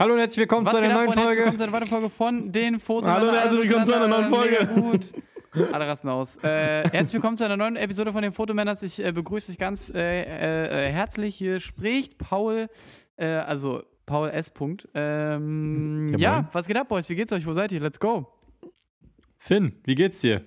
Hallo und herzlich willkommen Was zu einer neuen Freunde? Herzlich Folge. willkommen zu einer weiteren Folge von den Fotos. Hallo und herzlich willkommen zu einer neuen Folge. Gut. Alle rasten aus. Äh, herzlich willkommen zu einer neuen Episode von den Fotomänners. Ich äh, begrüße dich ganz äh, äh, äh, herzlich. Hier spricht Paul, äh, also Paul S. Punkt. Ähm, Ja, was geht ab, Boys? Wie geht's euch? Wo seid ihr? Let's go. Finn, wie geht's dir?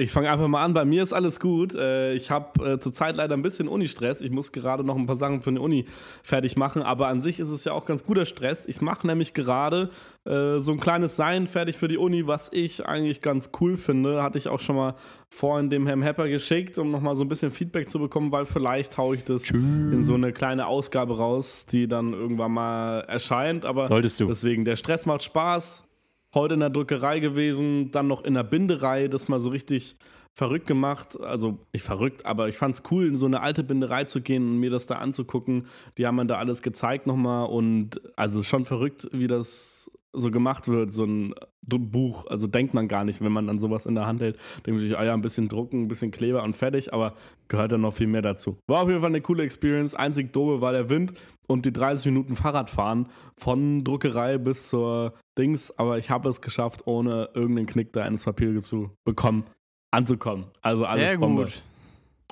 Ich fange einfach mal an. Bei mir ist alles gut. Äh, Ich habe äh, zurzeit leider ein bisschen Uni-Stress. Ich muss gerade noch ein paar Sachen für die Uni fertig machen. Aber an sich ist es ja auch ganz guter Stress. Ich mache nämlich gerade äh, so ein kleines Sein fertig für die Uni, was ich eigentlich ganz cool finde. Hatte ich auch schon mal vorhin dem Herrn Hepper geschickt, um nochmal so ein bisschen Feedback zu bekommen, weil vielleicht haue ich das in so eine kleine Ausgabe raus, die dann irgendwann mal erscheint. Aber Solltest du. Deswegen, der Stress macht Spaß. Heute in der Druckerei gewesen, dann noch in der Binderei, das mal so richtig verrückt gemacht. Also nicht verrückt, aber ich fand es cool, in so eine alte Binderei zu gehen und mir das da anzugucken. Die haben mir da alles gezeigt nochmal und also schon verrückt, wie das so gemacht wird, so ein Buch. Also denkt man gar nicht, wenn man dann sowas in der Hand hält. Denkt man sich, ah ja, ein bisschen drucken, ein bisschen Kleber und fertig, aber gehört dann noch viel mehr dazu. War auf jeden Fall eine coole Experience. Einzig doofe war der Wind und die 30 Minuten Fahrradfahren von Druckerei bis zur Dings, aber ich habe es geschafft, ohne irgendeinen Knick da ins Papier zu bekommen, anzukommen. Also alles Sehr Bombe. gut.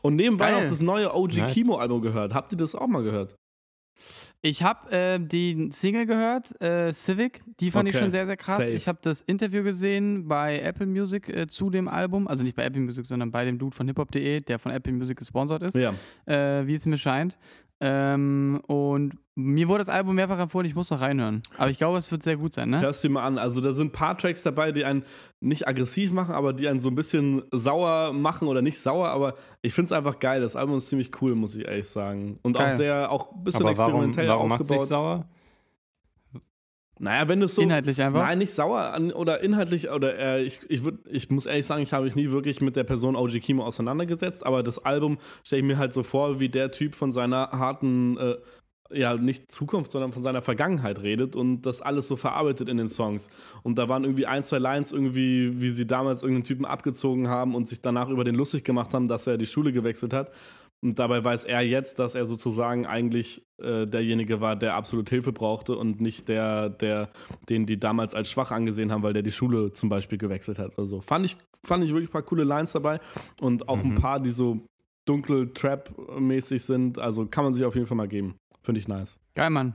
Und nebenbei Geil. noch das neue OG Nice. Kimo Album gehört. Habt ihr das auch mal gehört? Ich habe äh, die Single gehört, äh, Civic. Die fand ich Okay, schon sehr, sehr krass. safe. Ich habe das Interview gesehen bei Apple Music äh, zu dem Album. Also nicht bei Apple Music, sondern bei dem Dude von hiphop.de, der von Apple Music gesponsert ist, Ja. äh, wie es mir scheint. Ähm, und mir wurde das Album mehrfach empfohlen, ich muss noch reinhören. Aber ich glaube, es wird sehr gut sein, ne? Hörst du dir mal an. Also da sind ein paar Tracks dabei, die einen nicht aggressiv machen, aber die einen so ein bisschen sauer machen oder nicht sauer, aber ich finde es einfach geil. Das Album ist ziemlich cool, muss ich ehrlich sagen. Und auch Geil. sehr, auch ein bisschen Aber warum, experimentell warum dich aufgebaut. sauer? Naja, wenn es so. Inhaltlich einfach. Nein, nicht sauer an, oder inhaltlich, oder äh, ich, ich, würd, ich muss ehrlich sagen, ich habe mich nie wirklich mit der Person OG Kimo auseinandergesetzt, aber das Album stelle ich mir halt so vor, wie der Typ von seiner harten, äh, ja, nicht Zukunft, sondern von seiner Vergangenheit redet und das alles so verarbeitet in den Songs. Und da waren irgendwie ein, zwei Lines irgendwie, wie sie damals irgendeinen Typen abgezogen haben und sich danach über den lustig gemacht haben, dass er die Schule gewechselt hat. Und dabei weiß er jetzt, dass er sozusagen eigentlich äh, derjenige war, der absolut Hilfe brauchte und nicht der, der, den die damals als schwach angesehen haben, weil der die Schule zum Beispiel gewechselt hat. Also fand ich, fand ich wirklich ein paar coole Lines dabei und auch ein paar, die so dunkel Trap-mäßig sind. Also kann man sich auf jeden Fall mal geben. Finde ich nice. Geil, Mann.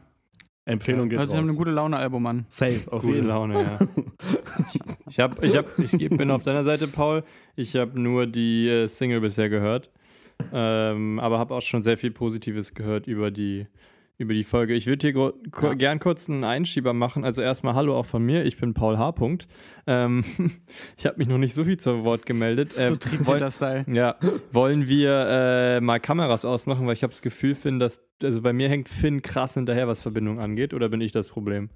Empfehlung geht Hört sich nach einem raus. gute Laune-Album an. Safe, auf Gute jeden. Laune, ja. Ich, hab, ich, hab, ich bin auf deiner Seite, Paul. Ich habe nur die äh, Single bisher gehört. Ähm, aber habe auch schon sehr viel Positives gehört über die, über die Folge. Ich würde hier Ja. gern kurz einen Einschieber machen. Also erstmal Hallo auch von mir. Ich bin Paul H. Ähm, ich habe mich noch nicht so viel zu Wort gemeldet. Äh, So wollen- Triebtäter-Style. ja, wollen wir äh, mal Kameras ausmachen, weil ich habe das Gefühl, Finn, dass, also bei mir hängt Finn krass hinterher, was Verbindung angeht, oder bin ich das Problem?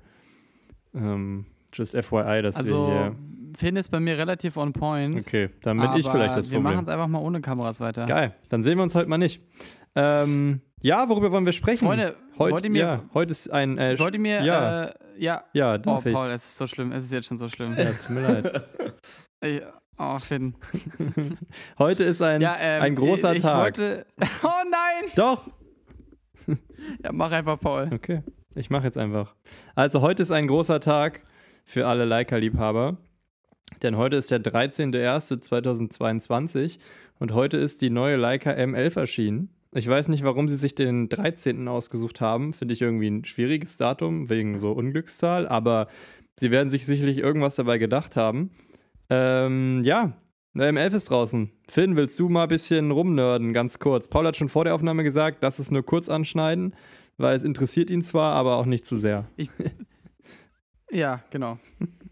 Ähm, just FYI, dass wir Also, hier. Finn ist bei mir relativ on point. Okay, dann bin ich vielleicht das Wir machen Problem. es einfach mal ohne Kameras weiter. Geil, dann sehen wir uns heute mal nicht. Ähm, ja, worüber wollen wir sprechen? Freunde, heute, wollt mir- ja, heute ist ein. Äh, Wollt ihr mir, ja, äh, ja. ja, Oh, darf ich. Paul, es ist so schlimm. Es ist jetzt schon so schlimm. Ja, es tut mir leid. Ich, oh, Finn. Heute ist ein, Ja, ähm, ein großer ich, ich Tag. Wollte, oh nein! Doch, Ja, mach einfach, Paul. Okay, ich mache jetzt einfach. Also heute ist ein großer Tag für alle Leica-Liebhaber, denn heute ist der 13.01.2022 und heute ist die neue Leica M11 erschienen. Ich weiß nicht, warum sie sich den 13. ausgesucht haben. Finde ich irgendwie ein schwieriges Datum, wegen so Unglückszahl, aber sie werden sich sicherlich irgendwas dabei gedacht haben. Ähm, ja, eine M11 ist draußen. Finn, willst du mal ein bisschen rumnörden, ganz kurz? Paul hat schon vor der Aufnahme gesagt, lass es nur kurz anschneiden, weil es interessiert ihn zwar, aber auch nicht zu sehr. Ja, genau.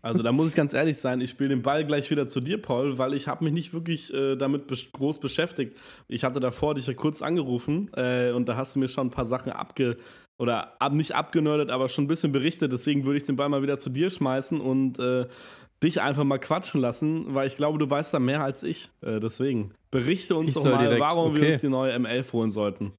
Also da muss ich ganz ehrlich sein, ich spiele den Ball gleich wieder zu dir, Paul, weil ich habe mich nicht wirklich äh, damit besch groß beschäftigt. Ich hatte davor dich ja kurz angerufen äh, und da hast du mir schon ein paar Sachen abge oder ab, nicht abgenördet, aber schon ein bisschen berichtet. Deswegen würde ich den Ball mal wieder zu dir schmeißen und äh, dich einfach mal quatschen lassen, weil ich glaube, du weißt da mehr als ich. Äh, deswegen berichte uns Ich doch mal, warum wir okay. uns die neue M11 holen sollten.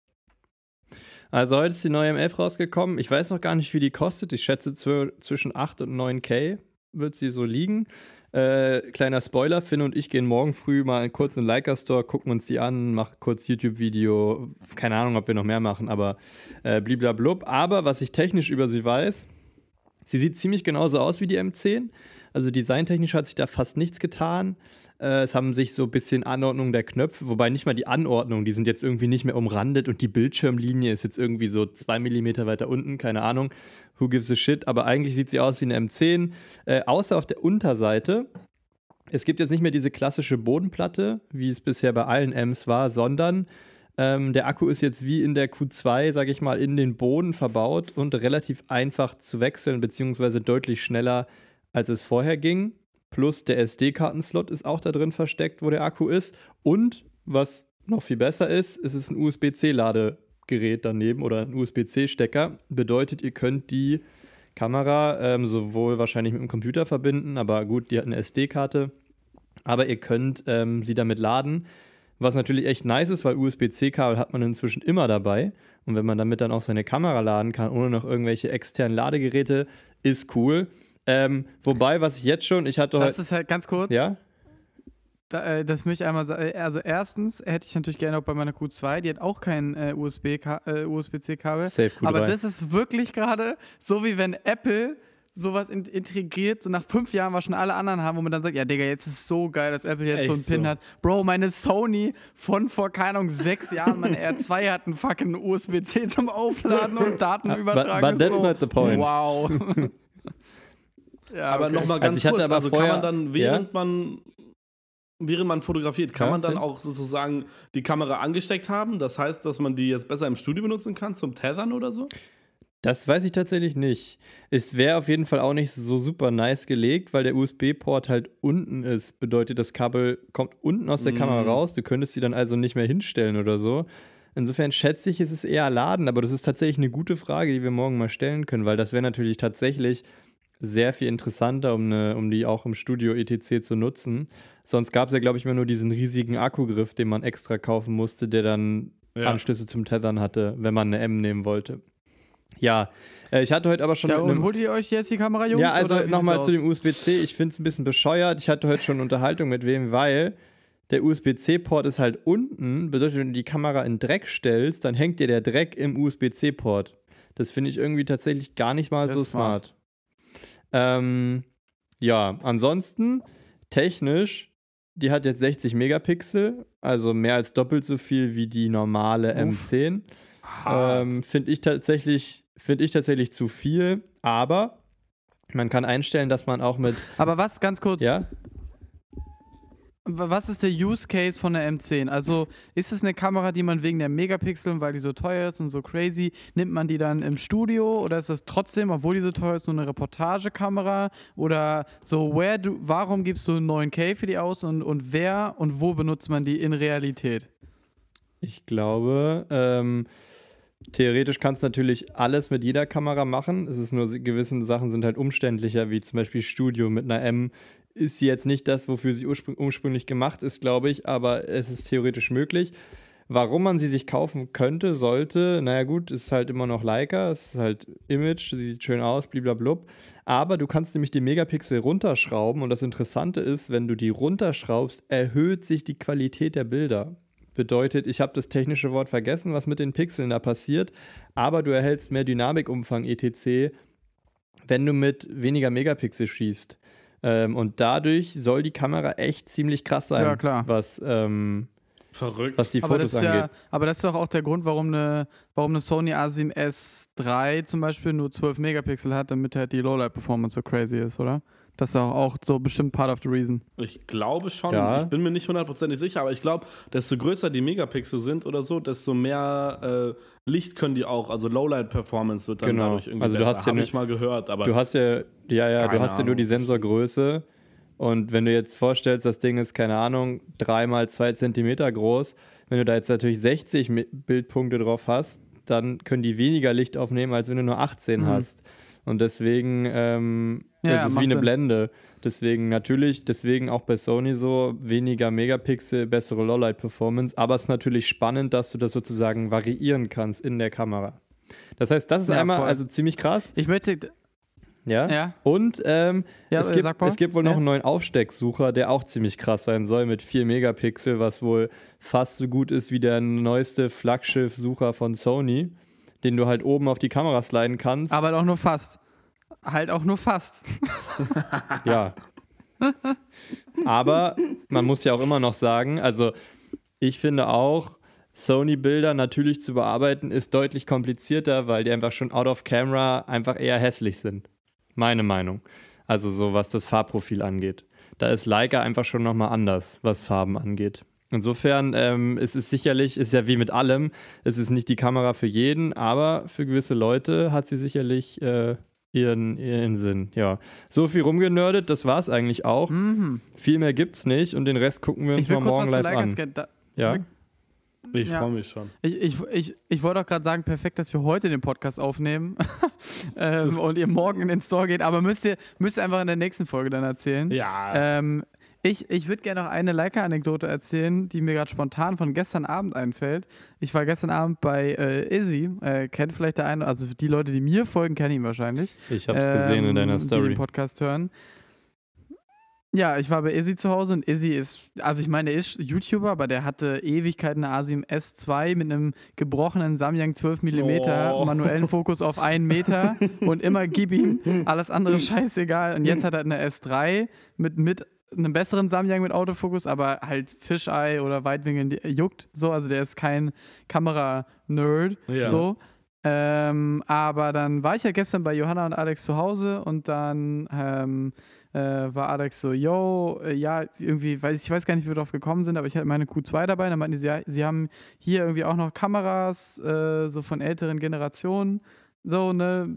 Also heute ist die neue M11 rausgekommen. Ich weiß noch gar nicht, wie die kostet. Ich schätze zw zwischen 8 und 9k wird sie so liegen. Äh, kleiner Spoiler, Finn und ich gehen morgen früh mal kurz in den Leica Store, gucken uns die an, machen kurz YouTube-Video. Keine Ahnung, ob wir noch mehr machen, aber äh, bliblablub. Aber was ich technisch über sie weiß, Sie sieht ziemlich genauso aus wie die M10. Also designtechnisch hat sich da fast nichts getan. Äh, es haben sich so ein bisschen Anordnung der Knöpfe, wobei nicht mal die Anordnung, die sind jetzt irgendwie nicht mehr umrandet und die Bildschirmlinie ist jetzt irgendwie so zwei Millimeter weiter unten, keine Ahnung. Who gives a shit? Aber eigentlich sieht sie aus wie eine M10. Äh, außer auf der Unterseite. Es gibt jetzt nicht mehr diese klassische Bodenplatte, wie es bisher bei allen Ms war, sondern ähm, der Akku ist jetzt wie in der Q2, sage ich mal, in den Boden verbaut und relativ einfach zu wechseln, beziehungsweise deutlich schneller, als es vorher ging. Plus der SD-Kartenslot ist auch da drin versteckt, wo der Akku ist. Und was noch viel besser ist, es ist ein USB-C-Ladegerät daneben oder ein USB-C-Stecker. Bedeutet, ihr könnt die Kamera ähm, sowohl wahrscheinlich mit dem Computer verbinden, aber gut, die hat eine SD-Karte. Aber ihr könnt ähm, sie damit laden, was natürlich echt nice ist, weil USB-C-Kabel hat man inzwischen immer dabei. Und wenn man damit dann auch seine Kamera laden kann, ohne noch irgendwelche externen Ladegeräte, ist cool. Ähm, wobei, was ich jetzt schon, ich hatte heute. Das ist halt ganz kurz. Ja? Da, äh, das möchte ich einmal sagen. Also, erstens hätte ich natürlich gerne auch bei meiner Q2, die hat auch kein äh, USB-C-Kabel. Äh, USB Safe Q3. aber das ist wirklich gerade so, wie wenn Apple sowas in integriert, so nach fünf Jahren, was schon alle anderen haben, wo man dann sagt, ja, Digga, jetzt ist es so geil, dass Apple jetzt Echt so einen Pin so. hat. Bro, meine Sony von vor, keine Ahnung, sechs Jahren, meine R2 hat einen fucking USB-C zum Aufladen und Datenübertragen. But- but that's so, not the point. Wow. ja, Aber okay. nochmal Also ganz ich hatte kurz, aber also vorher- kann man dann, während man während man fotografiert, kann Ja, man dann Finn? auch sozusagen die Kamera angesteckt haben? Das heißt, dass man die jetzt besser im Studio benutzen kann zum Tethern oder so? Das weiß ich tatsächlich nicht. Es wäre auf jeden Fall auch nicht so super nice gelegt, weil der USB-Port halt unten ist. Bedeutet, das Kabel kommt unten aus der Mm. Kamera raus. Du könntest sie dann also nicht mehr hinstellen oder so. Insofern schätze ich, es ist eher laden, aber das ist tatsächlich eine gute Frage, die wir morgen mal stellen können, weil das wäre natürlich tatsächlich sehr viel interessanter, um, eine, um die auch im Studio etc. zu nutzen. Sonst gab es ja, glaube ich, immer nur diesen riesigen Akkugriff, den man extra kaufen musste, der dann Ja. Anschlüsse zum Tethern hatte, wenn man eine M nehmen wollte. Ja, äh, ich hatte heute aber schon Ja, und holt ihr euch jetzt die Kamera, Jungs? ja, also nochmal zu dem USB-C. Ich finde es ein bisschen bescheuert. Ich hatte heute schon Unterhaltung mit wem, weil der USB-C-Port ist halt unten. Bedeutet, wenn du die Kamera in Dreck stellst, dann hängt dir der Dreck im USB-C-Port. Das finde ich irgendwie tatsächlich gar nicht mal Das so smart. Ähm, ja, ansonsten technisch, die hat jetzt 60 Megapixel, also mehr als doppelt so viel wie die normale Uff. M10. Ähm, finde ich tatsächlich, finde ich tatsächlich zu viel, aber man kann einstellen, dass man auch mit, Aber was, ganz kurz, ja, was ist der Use Case von der M10? Also ist es eine Kamera, die man wegen der Megapixel, weil die so teuer ist und so crazy, nimmt man die dann im Studio oder ist das trotzdem, obwohl die so teuer ist, nur eine Reportagekamera? Oder so, where du, warum gibst du 9K für die aus und, und wer und wo benutzt man die in Realität? ich glaube, ähm, theoretisch kannst du natürlich alles mit jeder Kamera machen. Es ist nur, gewisse Sachen sind halt umständlicher, wie zum Beispiel Studio mit einer M. Ist jetzt nicht das, wofür sie urspr ursprünglich gemacht ist, glaube ich, aber es ist theoretisch möglich. Warum man sie sich kaufen könnte, sollte, naja gut, ist halt immer noch Leica, es ist halt Image, sie sieht schön aus, bliblablub. Aber du kannst nämlich die Megapixel runterschrauben und das Interessante ist, wenn du die runterschraubst, erhöht sich die Qualität der Bilder. Bedeutet, ich habe das technische Wort vergessen, was mit den Pixeln da passiert, aber du erhältst mehr Dynamikumfang etc., wenn du mit weniger Megapixel schießt. Ähm, und dadurch soll die Kamera echt ziemlich krass sein, Ja, klar. Was, ähm, Verrückt. was die Aber Fotos das, ist angeht. ja, aber das ist doch auch der Grund, warum eine, warum eine Sony A7 S3 zum Beispiel nur 12 Megapixel hat, damit halt die Lowlight-Performance so crazy ist, oder? Das ist auch, auch so bestimmt part of the reason. Ich glaube schon, Ja. ich bin mir nicht hundertprozentig sicher, aber ich glaube, desto größer die Megapixel sind oder so, desto mehr äh, Licht können die auch. Also Lowlight-Performance wird dann Genau. dadurch irgendwie Also du besser. hast ja Habe ich mal gehört, aber Du hast ja, ja, ja, du hast ja nur die. Sensorgröße. Und wenn du jetzt vorstellst, das Ding ist, keine Ahnung, dreimal zwei Zentimeter groß, wenn du da jetzt natürlich 60 Mi- Bildpunkte drauf hast, dann können die weniger Licht aufnehmen, als wenn du nur 18 Mhm. hast. Und deswegen ähm, Ja, ist es macht wie eine Sinn. Blende. Deswegen natürlich, deswegen auch bei Sony so weniger Megapixel, bessere Lowlight-Performance. Aber es ist natürlich spannend, dass du das sozusagen variieren kannst in der Kamera. Das heißt, das ist Ja, einmal voll. also ziemlich krass. Ich möchte, Ja. ja, Und ähm, Ja, es, gibt, es gibt wohl noch Ja. einen neuen Aufstecksucher, der auch ziemlich krass sein soll mit 4 Megapixel, was wohl fast so gut ist wie der neueste Flaggschiff-Sucher von Sony, den du halt oben auf die Kamera sliden kannst. aber auch nur fast. halt auch nur fast. Ja. Aber man muss ja auch immer noch sagen, also ich finde auch, Sony-Bilder natürlich zu bearbeiten ist deutlich komplizierter, weil die einfach schon out of camera einfach eher hässlich sind. Meine Meinung. Also so was das Farbprofil angeht. Da ist Leica einfach schon nochmal anders, was Farben angeht. Insofern ähm, es ist sicherlich, ist ja wie mit allem, es ist nicht die Kamera für jeden, aber für gewisse Leute hat sie sicherlich äh, ihren, ihren Sinn. Ja, so viel rumgenördet, das war es eigentlich auch. Mhm. Viel mehr gibt's nicht und den Rest gucken wir uns Ich will mal kurz morgen live an. Ja, Ich Ja. freue mich schon. Ich, ich, ich, ich wollte auch gerade sagen, perfekt, dass wir heute den Podcast aufnehmen ähm, und ihr morgen in den Store geht, aber müsst ihr, müsst ihr einfach in der nächsten Folge dann erzählen. Ja. Ähm, ich ich würde gerne noch eine Leica-Anekdote erzählen, die mir gerade spontan von gestern Abend einfällt. Ich war gestern Abend bei äh, Izzy, äh, kennt vielleicht der eine, also die Leute, die mir folgen, kennen ihn wahrscheinlich. ich habe es gesehen in ähm, deiner Die Story. den Podcast hören. Ja, ich war bei Izzy zu Hause und Izzy ist, also ich meine, der ist YouTuber, aber der hatte Ewigkeiten eine Asim S2 mit einem gebrochenen Samyang 12 mm, Oh. manuellen Fokus auf einen Meter und immer gib ihm, alles andere scheißegal. Und jetzt hat er eine S3 mit, mit einem besseren Samyang mit Autofokus, aber halt Fisheye oder Weitwinkel die- juckt so, also der ist kein Kamera-Nerd, Ja. so. Ähm, aber dann war ich ja gestern bei Johanna und Alex zu Hause und dann ähm, äh, war Alex so, yo, äh, ja, irgendwie, weiß, ich weiß gar nicht, wie wir drauf gekommen sind, aber ich hatte meine Q2 dabei. Dann meinten sie, ja, sie haben hier irgendwie auch noch Kameras, äh, so von älteren Generationen, so, ne,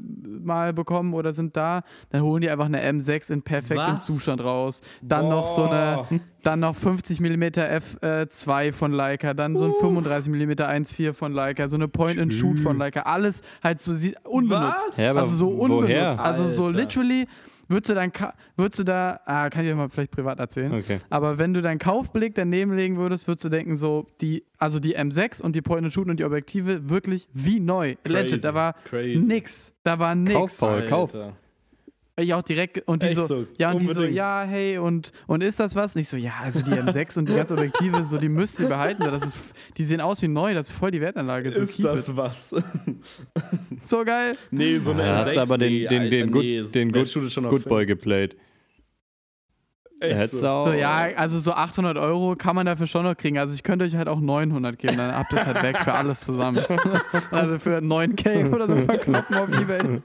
mal bekommen oder sind da. Dann holen die einfach eine M6 in perfektem Was? Zustand raus. Dann noch so eine, Boah. dann noch 50 mm f2 von Leica, dann so ein 35 mm 1.4 von Leica, so eine Point-and-Shoot von Leica, alles halt so unbenutzt. Ja, also so woher? unbenutzt. Also so literally würdest du dann, ka- würdest du da, ah, kann ich euch mal vielleicht privat erzählen, Okay. aber wenn du deinen Kaufbeleg daneben legen würdest, würdest du denken so, die, also die M6 und die Point-and-Shoot und die Objektive wirklich wie neu. Legit, da war Crazy. nix. Da war nix. Kauf, Paul, kauf. Ich auch direkt und die so, so? ja und die so, Unbedingt. ja hey und und ist das was? Nicht so, ja also die M6 und die ganzen Objektive so, die müsst ihr behalten. Das ist, die sehen aus wie neu, das ist voll die Wertanlage. So, Ist keep das it. was? so geil? nee, so eine Ja, hast M6, du aber den, den, den, Good, nee, den Good, schon auf Good Boy geplayt. Echt so. du. So ja, also so 800 Euro kann man dafür schon noch kriegen. Also ich könnte euch halt auch 900 geben, dann habt ihr es halt weg für alles zusammen. also für 9k oder so verkloppen auf Ebay.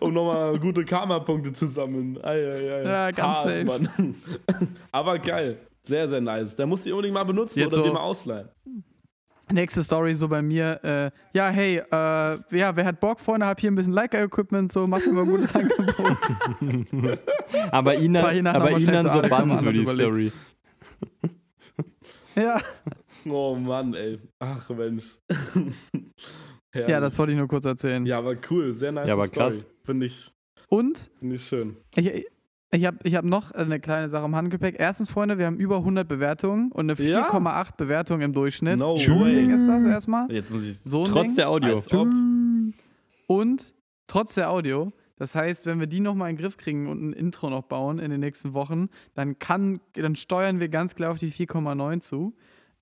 Um nochmal gute Karma-Punkte zu sammeln. Ei, ei, ei. Ja, ganz Hart, safe. Mann. Aber geil. Sehr, sehr nice. Der muss die unbedingt mal benutzen Jetzt oder so- den mal ausleihen. Nächste Story so bei mir. Äh, ja, hey, äh, ja, wer hat Bock? Vorne hab hier ein bisschen Leica-Equipment, so macht mir mal ein gutes Angebot. aber ihn dann, aber ihn dann so bannen für die. Story. ja. Oh Mann, ey. Ach Mensch. ja, das wollte ich nur kurz erzählen. Ja, aber cool. Sehr nice. Ja, aber Story. krass. Finde ich, Und find ich schön. ich, ich habe ich hab noch eine kleine Sache im Handgepäck. Erstens, Freunde, wir haben über 100 Bewertungen und eine Ja? 4,8 Bewertung im Durchschnitt. No So ein Ding ist das erstmal. Jetzt muss ich. So Trotz Ding. der Audio. Und trotz der Audio, das heißt, wenn wir die nochmal in den Griff kriegen und ein Intro noch bauen in den nächsten Wochen, dann kann, dann steuern wir ganz klar auf die 4,9 zu.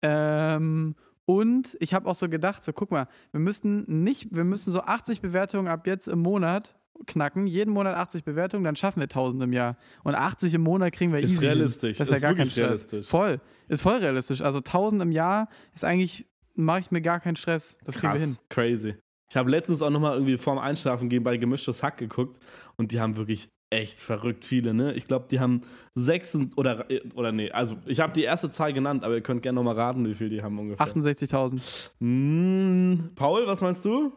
Ähm, und ich habe auch so gedacht, so guck mal, wir müssten nicht, wir müssen so 80 Bewertungen ab jetzt im Monat knacken, jeden Monat 80 Bewertungen, dann schaffen wir 1000 im Jahr. Und 80 im Monat kriegen wir Ist easy. hin. realistisch. Das ist, Ist ja gar kein wirklich Stress. realistisch. Voll. Ist voll realistisch. Also 1000 im Jahr ist eigentlich, mache ich mir gar keinen Stress. Das kriegen wir hin. Krass, crazy. Ich habe letztens auch nochmal irgendwie vorm Einschlafen gehen bei Gemischtes Hack geguckt und die haben wirklich echt verrückt viele, ne? Ich glaube, die haben sechs oder, oder nee, also ich habe die erste Zahl genannt, aber ihr könnt gerne nochmal raten, wie viel die haben ungefähr. 68.000. Hm, Paul, was meinst du?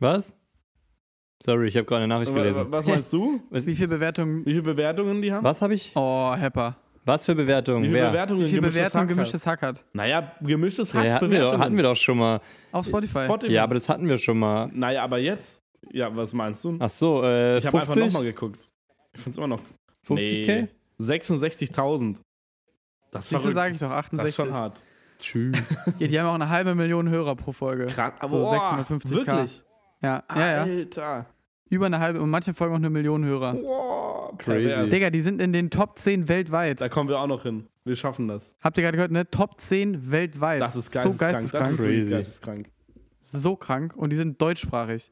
Was? Sorry, ich habe gerade eine Nachricht gelesen. Was meinst du? Wie viele Bewertungen? Wie viele Bewertungen die haben? Was habe ich? Oh, Hepper. Was für Bewertungen? Wie viele Wer? Bewertungen Wie viele Gemischtes Bewertungen Hack gemischtes Hack hat? Naja, gemischtes Hack Ja, hatten, wir doch, hatten wir doch schon mal. Auf Spotify. Spotify. Ja, aber das hatten wir schon mal. Naja, aber jetzt? Ja, was meinst du? Ach so, äh, ich habe einfach 50? nochmal geguckt. Ich finde es immer noch. 50k? Nee, 66.000. Das ist Siehst du, sage ich doch, Das 68. ist schon hart. Tschüss. Ja, die haben auch eine halbe Million Hörer pro Folge. Krass, aber So oh, 650k. Wirklich? Ja, ja, ja. Alter. Über eine halbe und manche Folgen auch eine Million Hörer. Oh, Crazy. Digga, die sind in den Top 10 weltweit. Da kommen wir auch noch hin. Wir schaffen das. Habt ihr gerade gehört, ne? Top 10 weltweit. Das ist So geisteskrank. geisteskrank. Das ist geisteskrank. so krank und die sind deutschsprachig.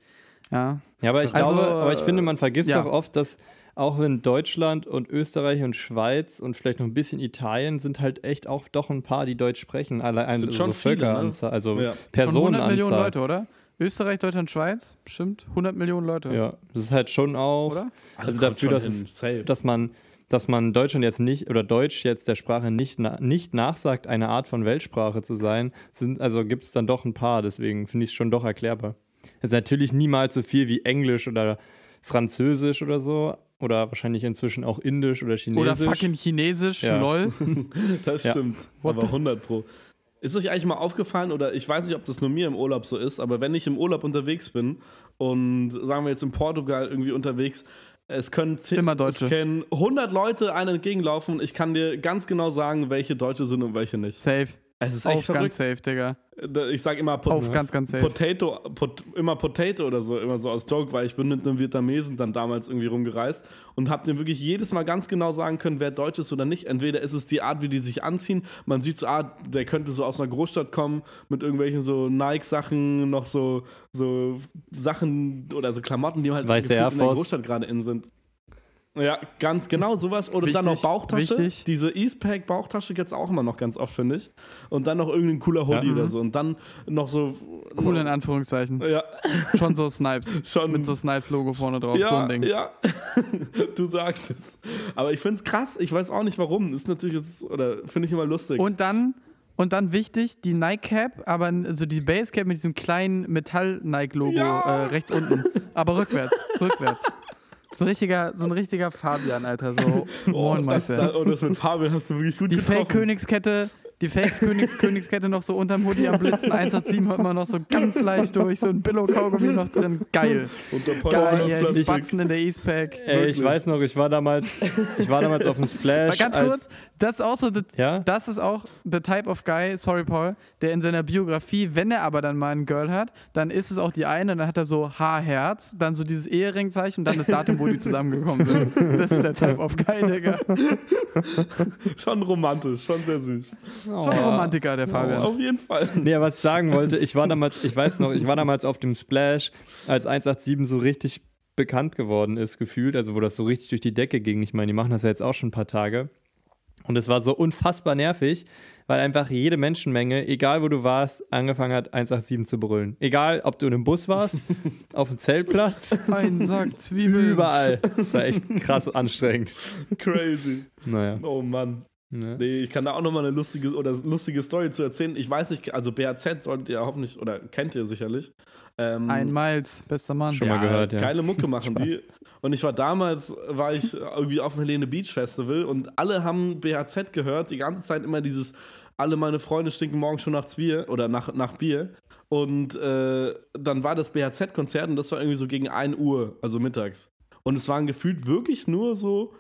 Ja. Ja, aber ich Also, glaube, aber ich finde, man vergisst ja. auch oft, dass auch wenn Deutschland und Österreich und Schweiz und vielleicht noch ein bisschen Italien sind halt echt auch doch ein paar, die Deutsch sprechen. Allein Sind also schon so viele, ne? Völkeranzahl, also Ja. Schon 100 Personenanzahl. Millionen Leute, oder? Österreich, Deutschland, Schweiz, bestimmt 100 Millionen Leute. Ja, das ist halt schon auch, Oder? also kommt dafür, dass, es, dass man dass man Deutschland jetzt nicht oder Deutsch jetzt der Sprache nicht, na, nicht nachsagt, eine Art von Weltsprache zu sein, sind, also gibt es dann doch ein paar, deswegen finde ich es schon doch erklärbar. Es ist natürlich niemals so viel wie Englisch oder Französisch oder so, oder wahrscheinlich inzwischen auch Indisch oder Chinesisch. Oder fucking Chinesisch, Ja. lol. Das Ja. stimmt. What aber the- 100 Pro. Ist euch eigentlich mal aufgefallen, oder ich weiß nicht, ob das nur mir im Urlaub so ist, aber wenn ich im Urlaub unterwegs bin und sagen wir jetzt in Portugal irgendwie unterwegs, es können, zehn- Immer Deutsche. es können 100 Leute einem entgegenlaufen und ich kann dir ganz genau sagen, welche Deutsche sind und welche nicht. Safe. Es ist Auf echt ganz verrückt. safe, Digga. Ich sag immer Pot Auf ganz, ganz safe. Potato, pot, immer Potato oder so, immer so aus Joke, weil ich bin mit einem Vietnamesen dann damals irgendwie rumgereist und hab dir wirklich jedes Mal ganz genau sagen können, wer Deutsch ist oder nicht. Entweder ist es die Art, wie die sich anziehen. Man sieht so, ah, der könnte so aus einer Großstadt kommen mit irgendwelchen so Nike-Sachen, noch so, so Sachen oder so Klamotten, die halt Air in der. Großstadt gerade in sind. Ja, ganz genau, sowas. Oder dann noch Wichtig, Bauchtasche. wichtig. Diese Eastpack-Bauchtasche gibt es auch immer noch ganz oft, finde ich. Und dann noch irgendein cooler Hoodie Ja. oder so. Und dann noch so. Cool in Anführungszeichen. Ja, Schon so Snipes. schon. Mit so Snipes-Logo vorne drauf. ja, so ein Ding. ja. du sagst es. Aber ich finde es krass. Ich weiß auch nicht warum. Ist natürlich jetzt, oder finde ich immer lustig. Und dann, und dann wichtig, die Nike Cap, aber so die Base Cap mit diesem kleinen Metall-Nike-Logo Ja. äh, rechts unten. Aber rückwärts, rückwärts. So ein richtiger, so ein richtiger Fabian, Alter. So, oh, das, da, oh, das mit Fabian hast du wirklich gut Die getroffen. Fake-Königskette, die Fake-Königskette noch so unterm Hoodie am Blitzen, 187 hört man noch so ganz leicht durch, so ein Billo-Kaugummi noch drin. Geil. Und der Geil, die. Batzen in der Eastpack. Ey, ich weiß noch, ich war damals, ich war damals auf dem Splash. Mal ganz als- kurz, das ist auch so, das, Ja? das ist auch the type of guy, sorry Paul, der in seiner Biografie, wenn er aber dann mal ein Girl hat, dann ist es auch die eine, dann hat er so H-Herz, dann so dieses Eheringzeichen und dann das Datum, wo die zusammengekommen sind. Das ist der type of guy, Digga. Schon romantisch, schon sehr süß. Schon ein Romantiker, der Fabian. Auf jeden Fall. Nee, was ich sagen wollte, ich war damals, ich weiß noch, ich war damals auf dem Splash, als 187 so richtig bekannt geworden ist, gefühlt, also wo das so richtig durch die Decke ging. Ich meine, die machen das ja jetzt auch schon ein paar Tage. Und es war so unfassbar nervig, weil einfach jede Menschenmenge, egal wo du warst, angefangen hat, 187 zu brüllen. Egal, ob du in einem Bus warst, auf dem Zeltplatz, Ein Sack Zwiebeln. überall. Das war echt krass anstrengend. Crazy. Naja. Oh Mann. Ne? Nee, ich kann da auch nochmal eine lustige oder lustige Story zu erzählen. Ich weiß nicht, also BAZ solltet ihr hoffentlich oder kennt ihr sicherlich. Ähm, Ein Miles, bester Mann. Schon mal gehört, ja. Geile Mucke machen die. Und ich war damals, war ich irgendwie auf dem Helene Beach Festival und alle haben BHZ gehört, die ganze Zeit immer dieses, alle meine Freunde stinken morgen schon nach Bier oder nach, nach Bier. Und äh, dann war das BHZ-Konzert und das war irgendwie so gegen 1 Uhr, also mittags. Und es waren gefühlt wirklich nur so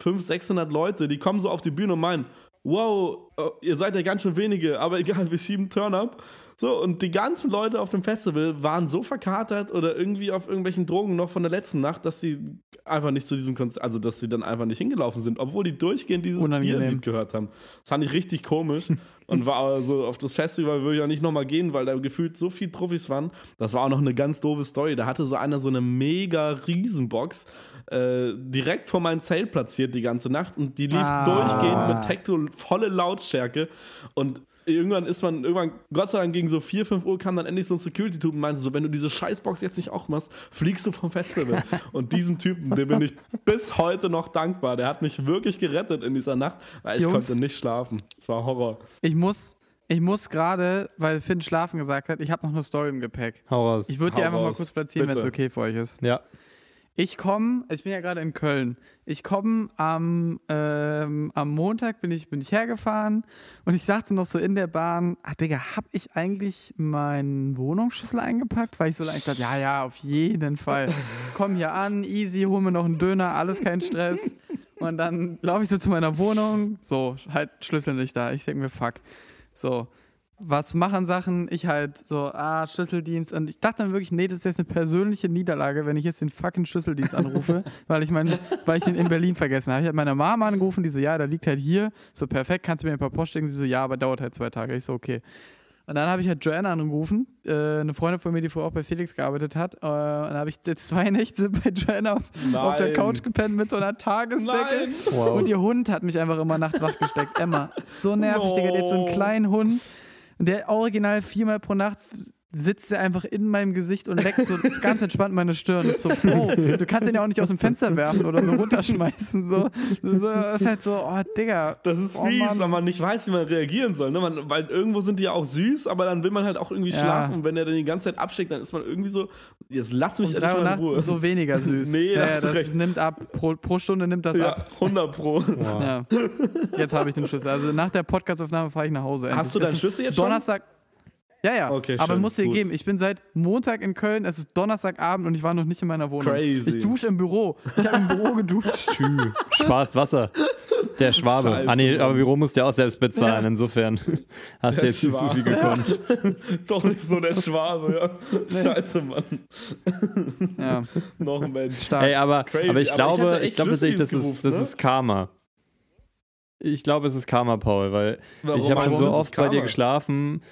500, 600 Leute, die kommen so auf die Bühne und meinen, wow, äh, ihr seid ja ganz schön wenige, aber egal, wir sieben Turn-Up. So, und die ganzen Leute auf dem Festival waren so verkatert oder irgendwie auf irgendwelchen Drogen noch von der letzten Nacht, dass sie einfach nicht zu diesem Konzert, also dass sie dann einfach nicht hingelaufen sind, obwohl die durchgehend dieses Unangenehm. Bierlied gehört haben. Das fand ich richtig komisch und war aber so, auf das Festival würde ich auch nicht nochmal gehen, weil da gefühlt so viel Trophys waren. Das war auch noch eine ganz doofe Story. Da hatte so einer so eine mega Riesenbox äh, direkt vor meinem Zelt platziert die ganze Nacht und die lief Ah. durchgehend mit Techno volle Lautstärke und irgendwann ist man, irgendwann, Gott sei Dank gegen so 4, 5 Uhr kam dann endlich so ein Security-Typ und meinte so, wenn du diese Scheißbox jetzt nicht auch machst, fliegst du vom Festival. und diesem Typen, dem bin ich bis heute noch dankbar. Der hat mich wirklich gerettet in dieser Nacht, weil ich Jungs. konnte nicht schlafen. Es war Horror. Ich muss, ich muss gerade, weil Finn schlafen gesagt hat, ich habe noch eine Story im Gepäck. Hau raus. Ich würde die einfach mal raus. kurz platzieren, wenn es okay für euch ist. Ja. Ich komme, ich bin ja gerade in Köln. Ich komme am, ähm, am Montag bin ich, bin ich hergefahren und ich sagte noch so in der Bahn, ah Digga, hab ich eigentlich meinen Wohnungsschlüssel eingepackt? Weil ich so eigentlich dachte, ja, ja, auf jeden Fall. Komm hier an, easy, hol mir noch einen Döner, alles kein Stress. Und dann laufe ich so zu meiner Wohnung, so, halt Schlüssel nicht da. Ich denke mir, fuck. So, was machen Sachen? Ich halt so, ah, Schlüsseldienst. Und ich dachte dann wirklich, nee, das ist jetzt eine persönliche Niederlage, wenn ich jetzt den fucking Schlüsseldienst anrufe, weil ich mein, weil ich den in Berlin vergessen habe. Ich habe meine Mama angerufen, die so, ja, der liegt halt hier. So, perfekt, kannst du mir ein paar Post schicken? Sie so, ja, aber dauert halt zwei Tage. Ich so, okay. Und dann habe ich halt Joanna angerufen, äh, eine Freundin von mir, die vorher auch bei Felix gearbeitet hat. Äh, und dann habe ich jetzt zwei Nächte bei Joanna auf, auf der. Couch gepennt mit so einer Tagesdecke. Wow. Und ihr Hund hat mich einfach immer nachts wach gesteckt. Emma, so nervig, Digga. Die hat so einen No. kleinen Hund. Und der original viermal pro Nacht sitzt er einfach in meinem Gesicht und leckt so ganz entspannt meine Stirn. Ist so, Bro, du kannst ihn ja auch nicht aus dem Fenster werfen oder so runterschmeißen. So, so das ist halt so, oh, Digga. Das ist oh, fies, Mann. weil man nicht weiß, wie man reagieren soll. Ne? Man, weil irgendwo sind die ja auch süß, aber dann will man halt auch irgendwie Ja. schlafen. Und wenn er dann die ganze Zeit abschickt, dann ist man irgendwie so, jetzt lass mich endlich mal in Ruhe. ist so weniger süß. Nee, ja, das recht. nimmt ab. Pro, pro Stunde nimmt das ja, ab. 100 pro. Wow. Jetzt habe ich den Schlüssel. Also nach der Podcastaufnahme fahre ich nach Hause. Hast du deinen Schlüssel jetzt schon? Donnerstag. Ja, ja. Okay, aber schön, muss dir gut. geben, ich bin seit Montag in Köln, es ist Donnerstagabend und ich war noch nicht in meiner Wohnung. Crazy. Ich dusche im Büro. Ich habe im Büro geduscht. Tschü. Sparst Wasser. Der Schwabe. Scheiße, ah, nee, aber Büro musst du ja auch selbst bezahlen. Insofern hast du Der jetzt nicht so Schwabe. viel gekonnt. Doch nicht so der Schwabe, ja. Scheiße, Mann. Ja, Noch ein Mensch. stark. Ey, aber, Crazy. aber ich Aber ich glaube, hatte ich, echt glaube tatsächlich, das, ist, das gerufen, ist Karma. Ich glaube, es ist Karma, Paul, weil Warum? ich habe so ist oft bei dir geschlafen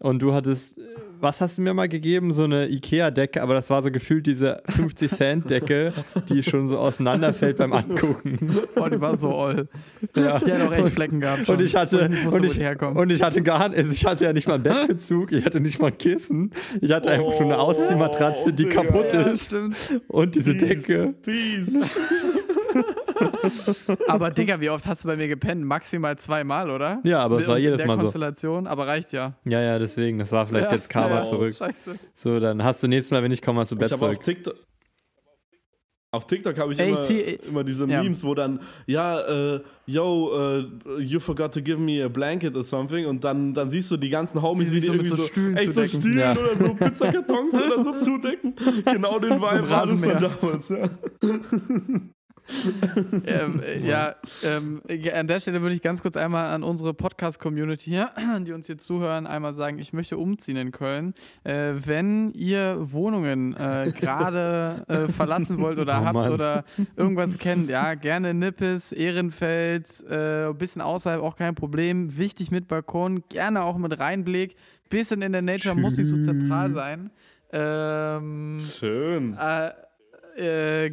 und du hattest, was hast du mir mal gegeben? So eine Ikea-Decke, aber das war so gefühlt diese 50-Cent-Decke, die schon so auseinanderfällt beim Angucken. oh, die war so oll. Ja. Die hat auch echt Flecken gehabt. Schon. Und ich hatte, Wo ich und ich, und ich hatte gar also ich hatte ja nicht mal einen Bettbezug, ich hatte nicht mal ein Kissen, ich hatte einfach nur eine Ausziehmatratze, die kaputt ja, ist stimmt. und diese Decke. Peace. Aber Digga, wie oft hast du bei mir gepennt? Maximal zweimal, oder? Ja, aber es war jedes Mal so. Konstellation, aber reicht ja. Ja, ja, deswegen, das war vielleicht ja. jetzt Karma ja, zurück. Scheiße. So, dann hast du nächstes Mal, wenn ich komme, hast du Ich Bett auf zurück. TikTok. Auf TikTok habe ich Ey, immer, ich zieh- immer diese ja. Memes, wo dann, ja, äh, yo, äh, you forgot to give me a blanket or something und dann, dann siehst du die ganzen Homies, Wie die so mit irgendwie so so, Stühlen echt so. Stühlen Ja. oder so Pizzakartons oder so zudecken. Genau den Vibe war das Rasenmäher. dann damals, ja. ähm, äh, ja, ähm, ja, an der Stelle würde ich ganz kurz einmal an unsere Podcast-Community hier, die uns hier zuhören, einmal sagen, ich möchte umziehen in Köln. Äh, wenn ihr Wohnungen äh, gerade äh, verlassen wollt oder Oh habt Mann. oder irgendwas kennt, ja, gerne Nippes, Ehrenfeld, äh, ein bisschen außerhalb auch kein Problem. Wichtig mit Balkon, gerne auch mit Reinblick. Bisschen in der Nature muss nicht so zentral sein. Ähm, Schön. äh, äh,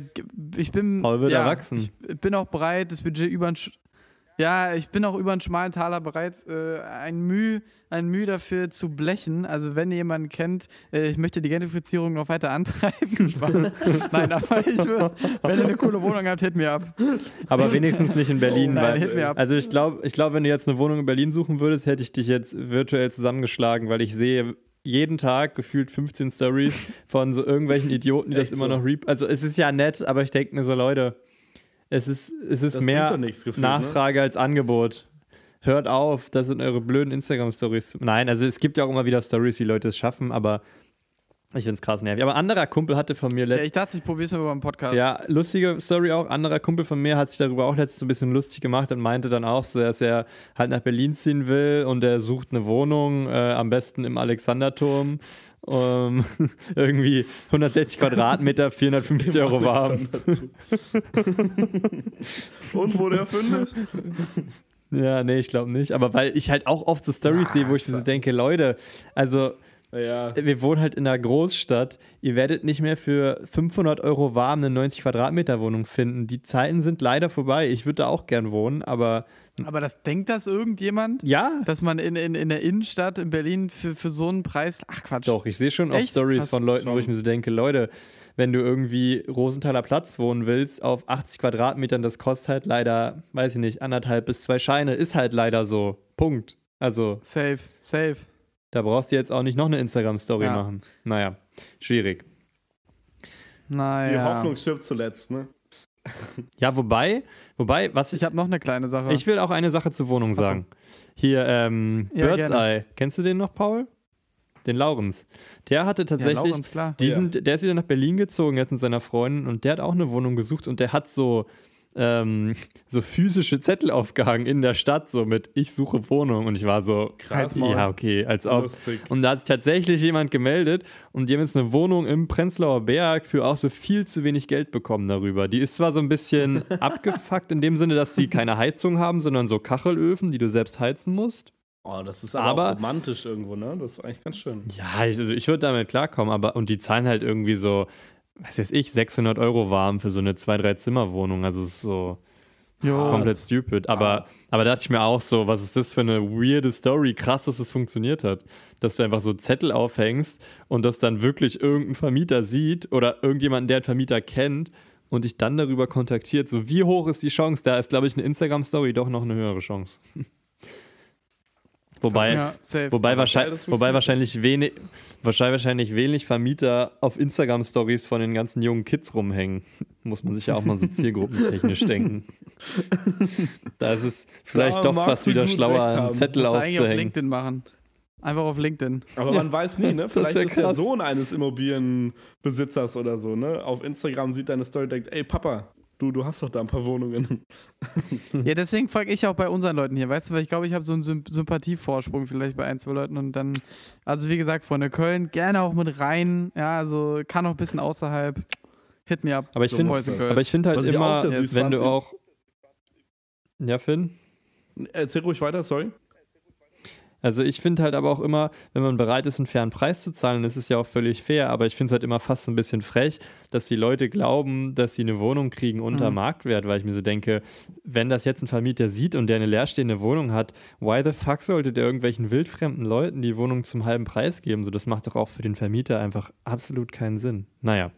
ich bin. Paul wird ja, erwachsen. Ich bin auch bereit, das Budget über einen. Sch- Ja, ich bin auch über einen schmalen Taler bereit, äh, ein Mühe ein Mühe dafür zu blechen. Also wenn ihr jemanden kennt, äh, ich möchte die Gentrifizierung noch weiter antreiben. Nein, aber ich würde, wenn ihr eine coole Wohnung habt, hit mir ab. Aber wenigstens nicht in Berlin, Nein, weil. hit mir ab. Also ich glaube, ich glaub, wenn du jetzt eine Wohnung in Berlin suchen würdest, hätte ich dich jetzt virtuell zusammengeschlagen, weil ich sehe jeden Tag gefühlt 15 Stories von so irgendwelchen Idioten, die das immer so? noch reap. Also es ist ja nett, aber ich denke mir so, Leute, es ist, es ist Das mehr gefühlt, ne? Nachfrage als Angebot. Hört auf, das sind eure blöden Instagram-Stories. Nein, also es gibt ja auch immer wieder Stories, wie Leute es schaffen, aber ich finde es krass nervig. Aber ein anderer Kumpel hatte von mir Ja, letztens. ich dachte, ich probiere es mal beim Podcast. Ja, lustige Story auch. Anderer Kumpel von mir hat sich darüber auch letztens so ein bisschen lustig gemacht und meinte dann auch so, dass er halt nach Berlin ziehen will und er sucht eine Wohnung, äh, am besten im Alexanderturm. Ähm, irgendwie 160 Quadratmeter, 450 Euro warm. Und wo der fündig? Ja, nee, ich glaube nicht. Aber weil ich halt auch oft so Stories sehe, wo ich mir so denke, Leute, also Ja. wir wohnen halt in einer Großstadt. Ihr werdet nicht mehr für 500 Euro warm eine 90 Quadratmeter Wohnung finden. Die Zeiten sind leider vorbei. Ich würde da auch gern wohnen, aber Aber das denkt das irgendjemand? ja, Dass man in, in, in der Innenstadt in Berlin für, für so einen Preis. Ach Quatsch. Doch, ich sehe schon oft? Stories von Leuten, wo ich mir so denke, Leute, wenn du irgendwie Rosenthaler Platz wohnen willst, auf 80 Quadratmetern, das kostet halt leider, weiß ich nicht, anderthalb bis zwei Scheine, ist halt leider so. Punkt. Also, Safe, safe. Da brauchst du jetzt auch nicht noch eine Instagram-Story Ja. machen. Naja, schwierig. Naja. Die Hoffnung stirbt zuletzt, ne? Ja, wobei, wobei, was ich, Ich habe noch eine kleine Sache. ich will auch eine Sache zur Wohnung so. sagen. Hier, ähm, Ja, Bird's gerne. Eye. Kennst du den noch, Paul? Den Laurens. Der hatte ja, tatsächlich, Laurens, klar. Die Ja. der ist wieder nach Berlin gezogen jetzt mit seiner Freundin und der hat auch eine Wohnung gesucht und der hat so, ähm, so physische Zettel aufgehangen in der Stadt, so mit Ich suche Wohnung. Und ich war so, Krass. ja, okay, als ob. Lustig. Und da hat sich tatsächlich jemand gemeldet und die haben jetzt eine Wohnung im Prenzlauer Berg für auch so viel zu wenig Geld bekommen darüber. Die ist zwar so ein bisschen abgefuckt in dem Sinne, dass die keine Heizung haben, sondern so Kachelöfen, die du selbst heizen musst. Oh, das ist aber, Aber- romantisch irgendwo, ne? Das ist eigentlich ganz schön. Ja, ich, also ich würde damit klarkommen, aber und die zahlen halt irgendwie so, was weiß ich, 600 Euro warm für so eine 2-3-Zimmer-Wohnung. Also es ist so Jo. komplett stupid. Aber, aber da dachte ich mir auch so, was ist das für eine weirde Story? Krass, dass es funktioniert hat. Dass du einfach so Zettel aufhängst und das dann wirklich irgendein Vermieter sieht oder irgendjemanden, der einen Vermieter kennt und dich dann darüber kontaktiert. So, wie hoch ist die Chance? Da ist, glaube ich, eine Instagram-Story doch noch eine höhere Chance. Wobei, Ja, safe. Wobei, wahrscheinlich, wobei wahrscheinlich, wenig, wahrscheinlich, wenig Vermieter auf Instagram-Stories von den ganzen jungen Kids rumhängen. Muss man sich ja auch mal so zielgruppentechnisch denken. Da ist es vielleicht Da doch fast wieder schlauer, einen. Zettel du eigentlich auf aufzuhängen. LinkedIn machen. Einfach auf LinkedIn. Aber man weiß nie, ne? Vielleicht ist der. Sohn eines Immobilienbesitzers oder so, ne? Auf Instagram sieht deine Story und denkt, ey Papa, du, du hast doch da ein paar Wohnungen. Ja, deswegen frage ich auch bei unseren Leuten hier, weißt du, weil ich glaube, ich habe so einen Symp Sympathievorsprung vielleicht bei ein, zwei Leuten und dann, also wie gesagt, Freunde, Köln gerne auch mit rein, ja, also kann auch ein bisschen außerhalb. Hit me up. Aber ich So finde aber ich find halt Was ich auch immer, sehr süß wenn fand, du auch. Ja, Finn? Erzähl ruhig weiter, sorry. Also ich finde halt aber auch immer, wenn man bereit ist, einen fairen Preis zu zahlen, ist es ja auch völlig fair, aber ich finde es halt immer fast ein bisschen frech, dass die Leute glauben, dass sie eine Wohnung kriegen unter Mhm. Marktwert, weil ich mir so denke, wenn das jetzt ein Vermieter sieht und der eine leerstehende Wohnung hat, why the fuck sollte der irgendwelchen wildfremden Leuten die Wohnung zum halben Preis geben? So, das macht doch auch für den Vermieter einfach absolut keinen Sinn. Naja,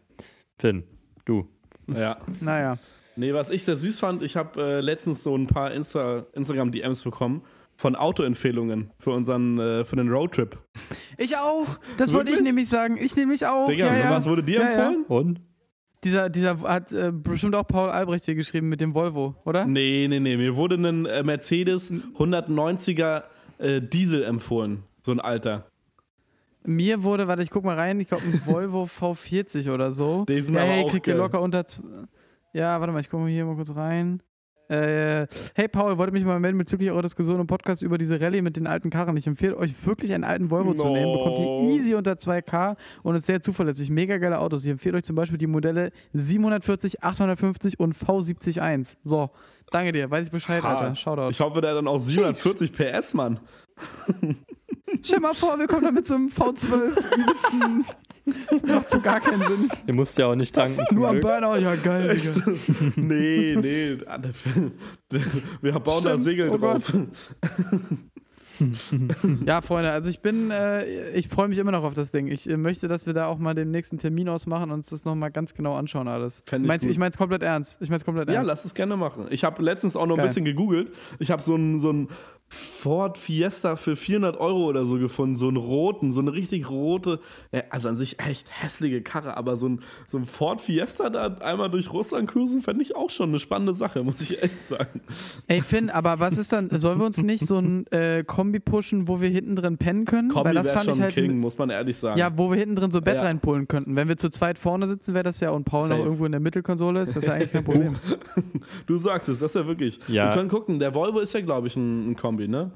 Finn, du. Ja. Naja. Nee, was ich sehr süß fand, ich habe äh, letztens so ein paar Insta Instagram-DMs bekommen von Autoempfehlungen für unseren, äh, für den Roadtrip. Ich auch. Das wollte ich nämlich sagen. Ich nämlich auch. Digga, ja, ja. was wurde dir Ja, ja. empfohlen? Und? Dieser, dieser hat äh, bestimmt auch Paul Albrecht hier geschrieben mit dem Volvo, oder? Nee, nee, nee. Mir wurde ein äh, Mercedes 190er äh, Diesel empfohlen. So ein alter. Mir wurde, warte, ich guck mal rein, ich glaube ein Volvo V40 oder so. Die sind ja, aber hey, auch kriegt ihr locker unter. Ja, warte mal, ich gucke mal hier mal kurz rein. Äh, hey Paul, wollte mich mal melden bezüglich eurer Diskussion im Podcast über diese Rallye mit den alten Karren. Ich empfehle euch wirklich einen alten Volvo zu nehmen. Bekommt ihr No. easy unter 2K und ist sehr zuverlässig. Mega geile Autos. Ich empfehle euch zum Beispiel die Modelle 740, 850 und V701. So, danke dir. Weiß ich Bescheid. Alter. Shoutout. Ich hoffe, der hat dann auch 740 PS, Mann. Stell mal vor, wir kommen dann mit so einem V12. Macht so gar keinen Sinn. Ihr müsst ja auch nicht tanken. Nur am. Burnout. Ja, geil, Digga. nee, nee. Wir bauen da Stimmt. Segel Oh drauf. Ja, Freunde, also ich bin, äh, ich freue mich immer noch auf das Ding. Ich äh, möchte, dass wir da auch mal den nächsten Termin ausmachen und uns das nochmal ganz genau anschauen alles. Fänd ich Meinst, gut. ich meine es komplett ernst. Ich meine es komplett Ja, ernst. lass es gerne machen. Ich habe letztens auch noch ein Geil. bisschen gegoogelt. Ich habe so einen so einen Ford Fiesta für 400 Euro oder so gefunden. So einen roten, so eine richtig rote, also an sich echt hässliche Karre, aber so ein, so ein Ford Fiesta da einmal durch Russland cruisen, fände ich auch schon eine spannende Sache, muss ich ehrlich sagen. Ey, Finn, aber was ist dann, sollen wir uns nicht so ein äh, Kombi pushen, wo wir hinten drin pennen können? Kombi Weil das fand schon ich halt. King, muss man ehrlich sagen. Ja, wo wir hinten drin so Bett Ja. reinpullen könnten. Wenn wir zu zweit vorne sitzen, wäre das ja und Paul noch irgendwo in der Mittelkonsole ist, das ist ja eigentlich kein Problem. Du sagst es, das ist ja wirklich. Ja. Wir können gucken, der Volvo ist ja, glaube ich, ein, ein Kombi, ne?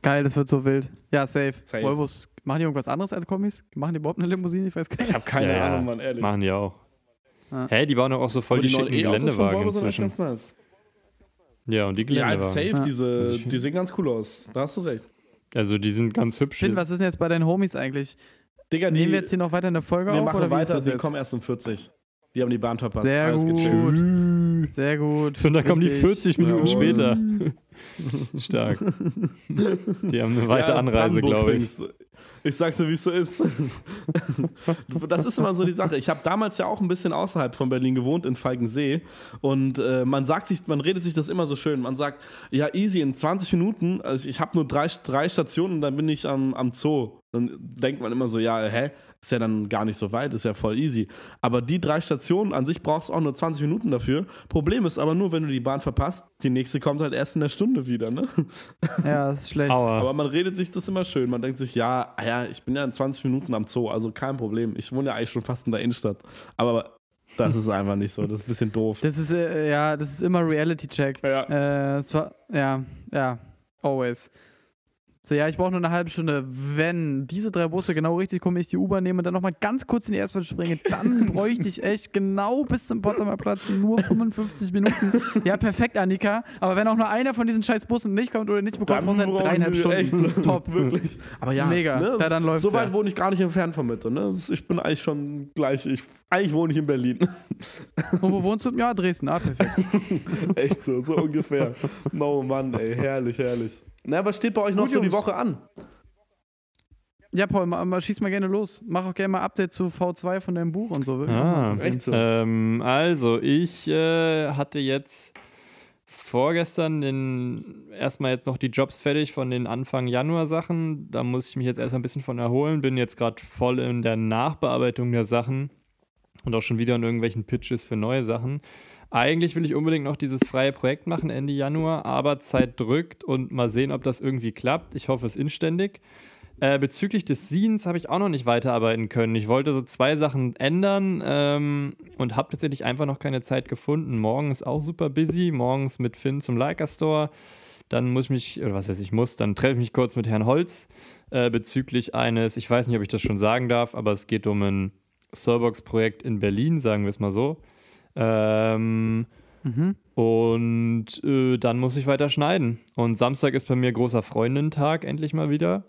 Geil, das wird so wild. Ja, safe. Safe. Volvos, machen die irgendwas anderes als Kombis? Machen die überhaupt eine Limousine? Ich weiß gar nicht. Ich habe keine Ja, ja. Ahnung, Mann, ehrlich. Machen die auch. Ja. Hä, die bauen doch auch so voll die, neuen schicken von Geländewagen inzwischen. ganz nice. Ja, und die Ja, Geländewagen. safe, Ja. diese, Also ich find- die sehen ganz cool aus. Da hast du recht. Also die sind ganz hübsch. Finn, was ist denn jetzt bei deinen Homies eigentlich? Digga, die, Nehmen wir jetzt hier noch weiter eine Folge wir auf machen oder wie ist weiter, das die jetzt? kommen erst um 40. Die haben die Bahn verpasst. Sehr Alles gut. Sehr gut. Und dann kommen die Richtig. 40 Minuten Jawohl. später. Stark. Die haben eine weite Ja, Anreise, glaube ich. Ich sag's dir, wie es so ist. das ist immer so die Sache. Ich habe damals ja auch ein bisschen außerhalb von Berlin gewohnt, in Falkensee. Und äh, man sagt sich, man redet sich das immer so schön. Man sagt, ja, easy, in 20 Minuten, also ich habe nur drei, drei Stationen und dann bin ich am, am Zoo. Dann denkt man immer so, ja, hä? Ist ja dann gar nicht so weit, ist ja voll easy. Aber die drei Stationen an sich brauchst du auch nur 20 Minuten dafür. Problem ist aber nur, wenn du die Bahn verpasst, die nächste kommt halt erst in der Stunde wieder, ne? Ja, das ist schlecht. Aua. Aber man redet sich das immer schön. Man denkt sich, ja, ah ja, ich bin ja in 20 Minuten am Zoo, also kein Problem. Ich wohne ja eigentlich schon fast in der Innenstadt. Aber das ist einfach nicht so. Das ist ein bisschen doof. Das ist, äh, ja, das ist immer Reality-Check. Ja. Äh, war, ja, ja, always. So, ja, ich brauche nur eine halbe Stunde. Wenn diese drei Busse genau richtig kommen, ich die U-Bahn nehme und dann nochmal ganz kurz in die S-Bahn springe, dann bräuchte ich echt genau bis zum Potsdamer Platz nur 55 Minuten. Ja, perfekt, Annika. Aber wenn auch nur einer von diesen scheiß Bussen nicht kommt oder nicht bekommt, muss er brauchen dreieinhalb Stunden. echt so- Top. Wirklich. Aber ja, Mega. Ne, Ja, dann läuft's So weit ja. wohne ich gar nicht entfernt von Mitte. Ne? Ich bin eigentlich schon gleich. Ich, eigentlich wohne ich in Berlin. Und wo wohnst du? Ja, Dresden. Ah, perfekt. Echt so, so ungefähr. No Mann, ey, herrlich, herrlich. Na, was steht bei euch noch Gut, für die Jungs. Woche an? Ja, Paul, mal, mal, schieß mal gerne los. Mach auch gerne mal Update zu V2 von deinem Buch und so. Ah. Echt so. Ähm, also, ich äh, hatte jetzt vorgestern den, erstmal jetzt noch die Jobs fertig von den Anfang Januar Sachen. Da muss ich mich jetzt erstmal ein bisschen von erholen. Bin jetzt gerade voll in der Nachbearbeitung der Sachen und auch schon wieder in irgendwelchen Pitches für neue Sachen. Eigentlich will ich unbedingt noch dieses freie Projekt machen Ende Januar, aber Zeit drückt und mal sehen, ob das irgendwie klappt. Ich hoffe es inständig. Äh, bezüglich des Scenes habe ich auch noch nicht weiterarbeiten können. Ich wollte so zwei Sachen ändern ähm, und habe tatsächlich einfach noch keine Zeit gefunden. Morgen ist auch super busy. Morgens mit Finn zum Leica Store. Dann muss ich mich, oder was heißt ich muss, dann treffe ich mich kurz mit Herrn Holz äh, bezüglich eines, ich weiß nicht, ob ich das schon sagen darf, aber es geht um ein Soulbox-Projekt in Berlin, sagen wir es mal so. Ähm, Mhm. und äh, dann muss ich weiter schneiden. Und Samstag ist bei mir großer Freundentag endlich mal wieder.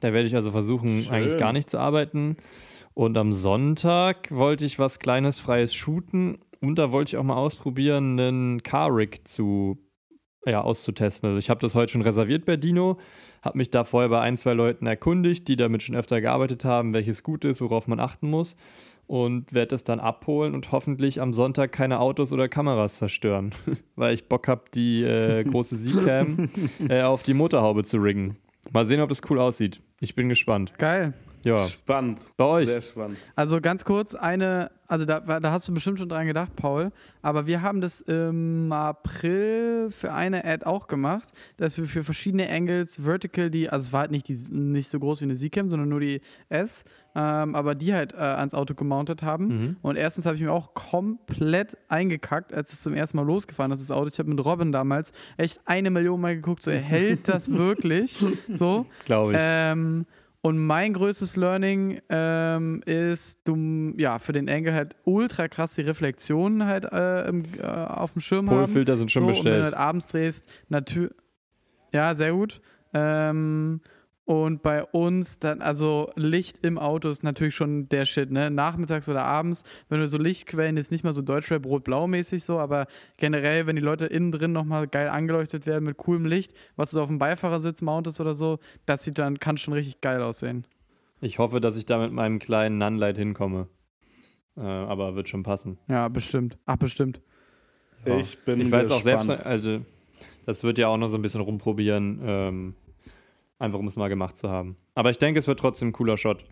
Da werde ich also versuchen, Schön. eigentlich gar nicht zu arbeiten. Und am Sonntag wollte ich was Kleines, Freies shooten. Und da wollte ich auch mal ausprobieren, einen Car-Rig zu, ja, auszutesten. Also ich habe das heute schon reserviert bei Dino, habe mich da vorher bei ein, zwei Leuten erkundigt, die damit schon öfter gearbeitet haben, welches gut ist, worauf man achten muss. Und werde das dann abholen und hoffentlich am Sonntag keine Autos oder Kameras zerstören. Weil ich Bock habe, die äh, große Z-Cam äh, auf die Motorhaube zu riggen. Mal sehen, ob das cool aussieht. Ich bin gespannt. Geil. Ja, Spannend. bei euch. Sehr spannend. Also ganz kurz, eine, also da, da hast du bestimmt schon dran gedacht, Paul, aber wir haben das im April für eine Ad auch gemacht, dass wir für verschiedene Angles Vertical, die, also es war halt nicht, die, nicht so groß wie eine Z-Cam, sondern nur die S, ähm, aber die halt äh, ans Auto gemountet haben. Mhm. Und erstens habe ich mir auch komplett eingekackt, als es zum ersten Mal losgefahren ist, das Auto. Ich habe mit Robin damals echt eine Million Mal geguckt, so hält das wirklich? So. Glaube ich. Ähm, und mein größtes Learning ähm, ist, du, ja, für den Angle halt ultra krass die Reflexionen halt äh, im, äh, auf dem Schirm haben. Polfilter sind schon so, Und wenn du bestellt. halt abends drehst, natürlich. Ja, sehr gut. Ähm, und bei uns dann, also Licht im Auto ist natürlich schon der Shit, ne? Nachmittags oder abends, wenn du so Lichtquellen, ist nicht mal so Deutschrap rot-blau-mäßig so, aber generell, wenn die Leute innen drin nochmal geil angeleuchtet werden mit coolem Licht, was du auf dem Beifahrersitz mountest oder so, das sieht dann, kann schon richtig geil aussehen. Ich hoffe, dass ich da mit meinem kleinen Nunlight hinkomme. Äh, aber wird schon passen. Ja, bestimmt. Ach, bestimmt. Ja. Ich bin Ich weiß auch selbst, gespannt. also das wird ja auch noch so ein bisschen rumprobieren, ähm, einfach um es mal gemacht zu haben. Aber ich denke, es wird trotzdem ein cooler Shot.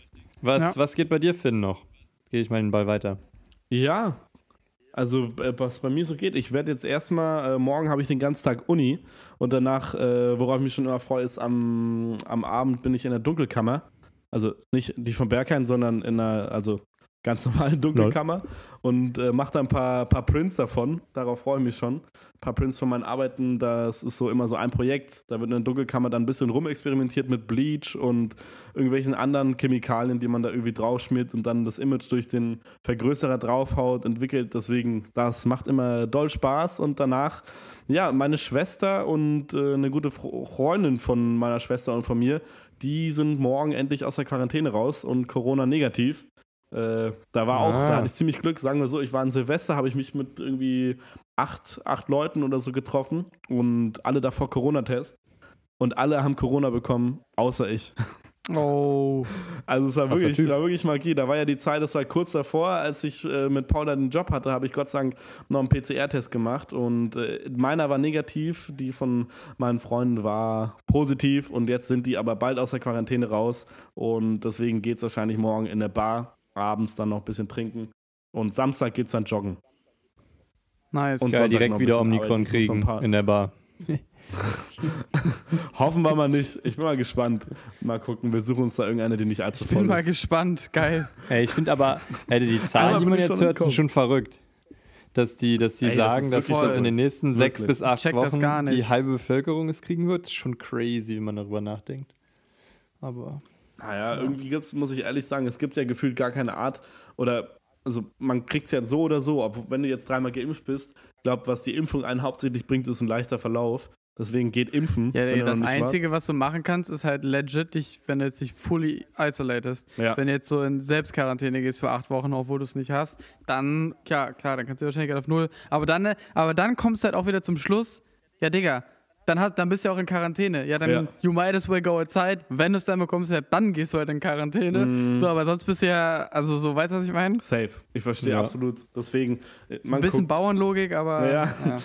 Was, Ja. was geht bei dir, Finn, noch? Gehe ich mal den Ball weiter. Ja, also äh, was bei mir so geht, ich werde jetzt erstmal, äh, morgen habe ich den ganzen Tag Uni und danach, äh, worauf ich mich schon immer freue, ist am, am Abend bin ich in der Dunkelkammer. Also nicht die von Berghain, sondern in einer, also ganz normalen Dunkelkammer und äh, mache da ein paar, paar Prints davon. Darauf freue ich mich schon. Ein paar Prints von meinen Arbeiten, das ist so immer so ein Projekt. Da wird in der Dunkelkammer dann ein bisschen rumexperimentiert mit Bleach und irgendwelchen anderen Chemikalien, die man da irgendwie draufschmiert und dann das Image durch den Vergrößerer draufhaut, entwickelt. Deswegen, das macht immer doll Spaß. Und danach, ja, meine Schwester und äh, eine gute Freundin von meiner Schwester und von mir, die sind morgen endlich aus der Quarantäne raus und Corona negativ. Äh, da war auch, Ah. da hatte ich ziemlich Glück, sagen wir so, ich war in Silvester, habe ich mich mit irgendwie acht, acht Leuten oder so getroffen und alle davor Corona-Test. Und alle haben Corona bekommen, außer ich. Oh. Also es war Krasser wirklich, Typ. war wirklich Magie. Da war ja die Zeit, das war kurz davor, als ich äh, mit Paula den Job hatte, habe ich Gott sei Dank noch einen PCR-Test gemacht und äh, meiner war negativ, die von meinen Freunden war positiv und jetzt sind die aber bald aus der Quarantäne raus und deswegen geht es wahrscheinlich morgen in der Bar, abends dann noch ein bisschen trinken und Samstag geht es dann joggen. Nice. Und noch direkt wieder Omikron ein kriegen in der Bar. Hoffen wir mal nicht. Ich bin mal gespannt. Mal gucken, wir suchen uns da irgendeine, die nicht allzu ich bin voll mal ist. gespannt. Geil. Ey, ich finde aber, ey, die Zahlen, die man jetzt schon hört, sind schon verrückt. dass die, dass die Ey, das sagen, ist dass wirklich in den nächsten sechs Wirklich. bis acht check das Wochen gar die halbe Bevölkerung es kriegen wird. Ist schon crazy, wenn man darüber nachdenkt. Aber Naja, irgendwie gibt's, muss ich ehrlich sagen, es gibt ja gefühlt gar keine Art oder also man kriegt es ja so oder so, ob wenn du jetzt dreimal geimpft bist, ich glaube, was die Impfung einen hauptsächlich bringt, ist ein leichter Verlauf. Deswegen geht impfen. Ja, du das Einzige, was du machen kannst, ist halt legit dich, wenn du jetzt dich fully isolatest. Ja. Wenn du jetzt so in Selbstquarantäne gehst für acht Wochen, obwohl du es nicht hast, dann, ja, klar, dann kannst du wahrscheinlich auf null. Aber dann, äh, aber dann kommst du halt auch wieder zum Schluss, ja, Digga, dann, hast, dann bist du ja auch in Quarantäne. Ja, dann Ja. you might as well go outside. Wenn du es dann bekommst, ja, dann gehst du halt in Quarantäne. Mhm. So, aber sonst bist du ja, also so, weißt du, was ich meine? Safe. Ich verstehe Ja. absolut. Deswegen, äh, Ein bisschen guckt, Bauernlogik, aber. Ja. ja.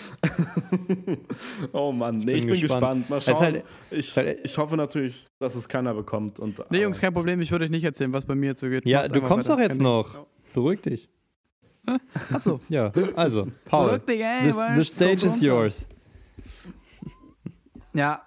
Oh Mann, nee, Bin ich bin gespannt. gespannt. Mal ist schauen. halt- ich, halt- ich hoffe natürlich, dass es keiner bekommt. Und, Nee, Jungs, kein Problem. Ich würde euch nicht erzählen, was bei mir jetzt so geht. ja, Macht du kommst doch jetzt noch. Beruhig dich. Achso. Ja, also, Paul, Verrückt, Digga, ey, the, the stage is runter. yours. Ja.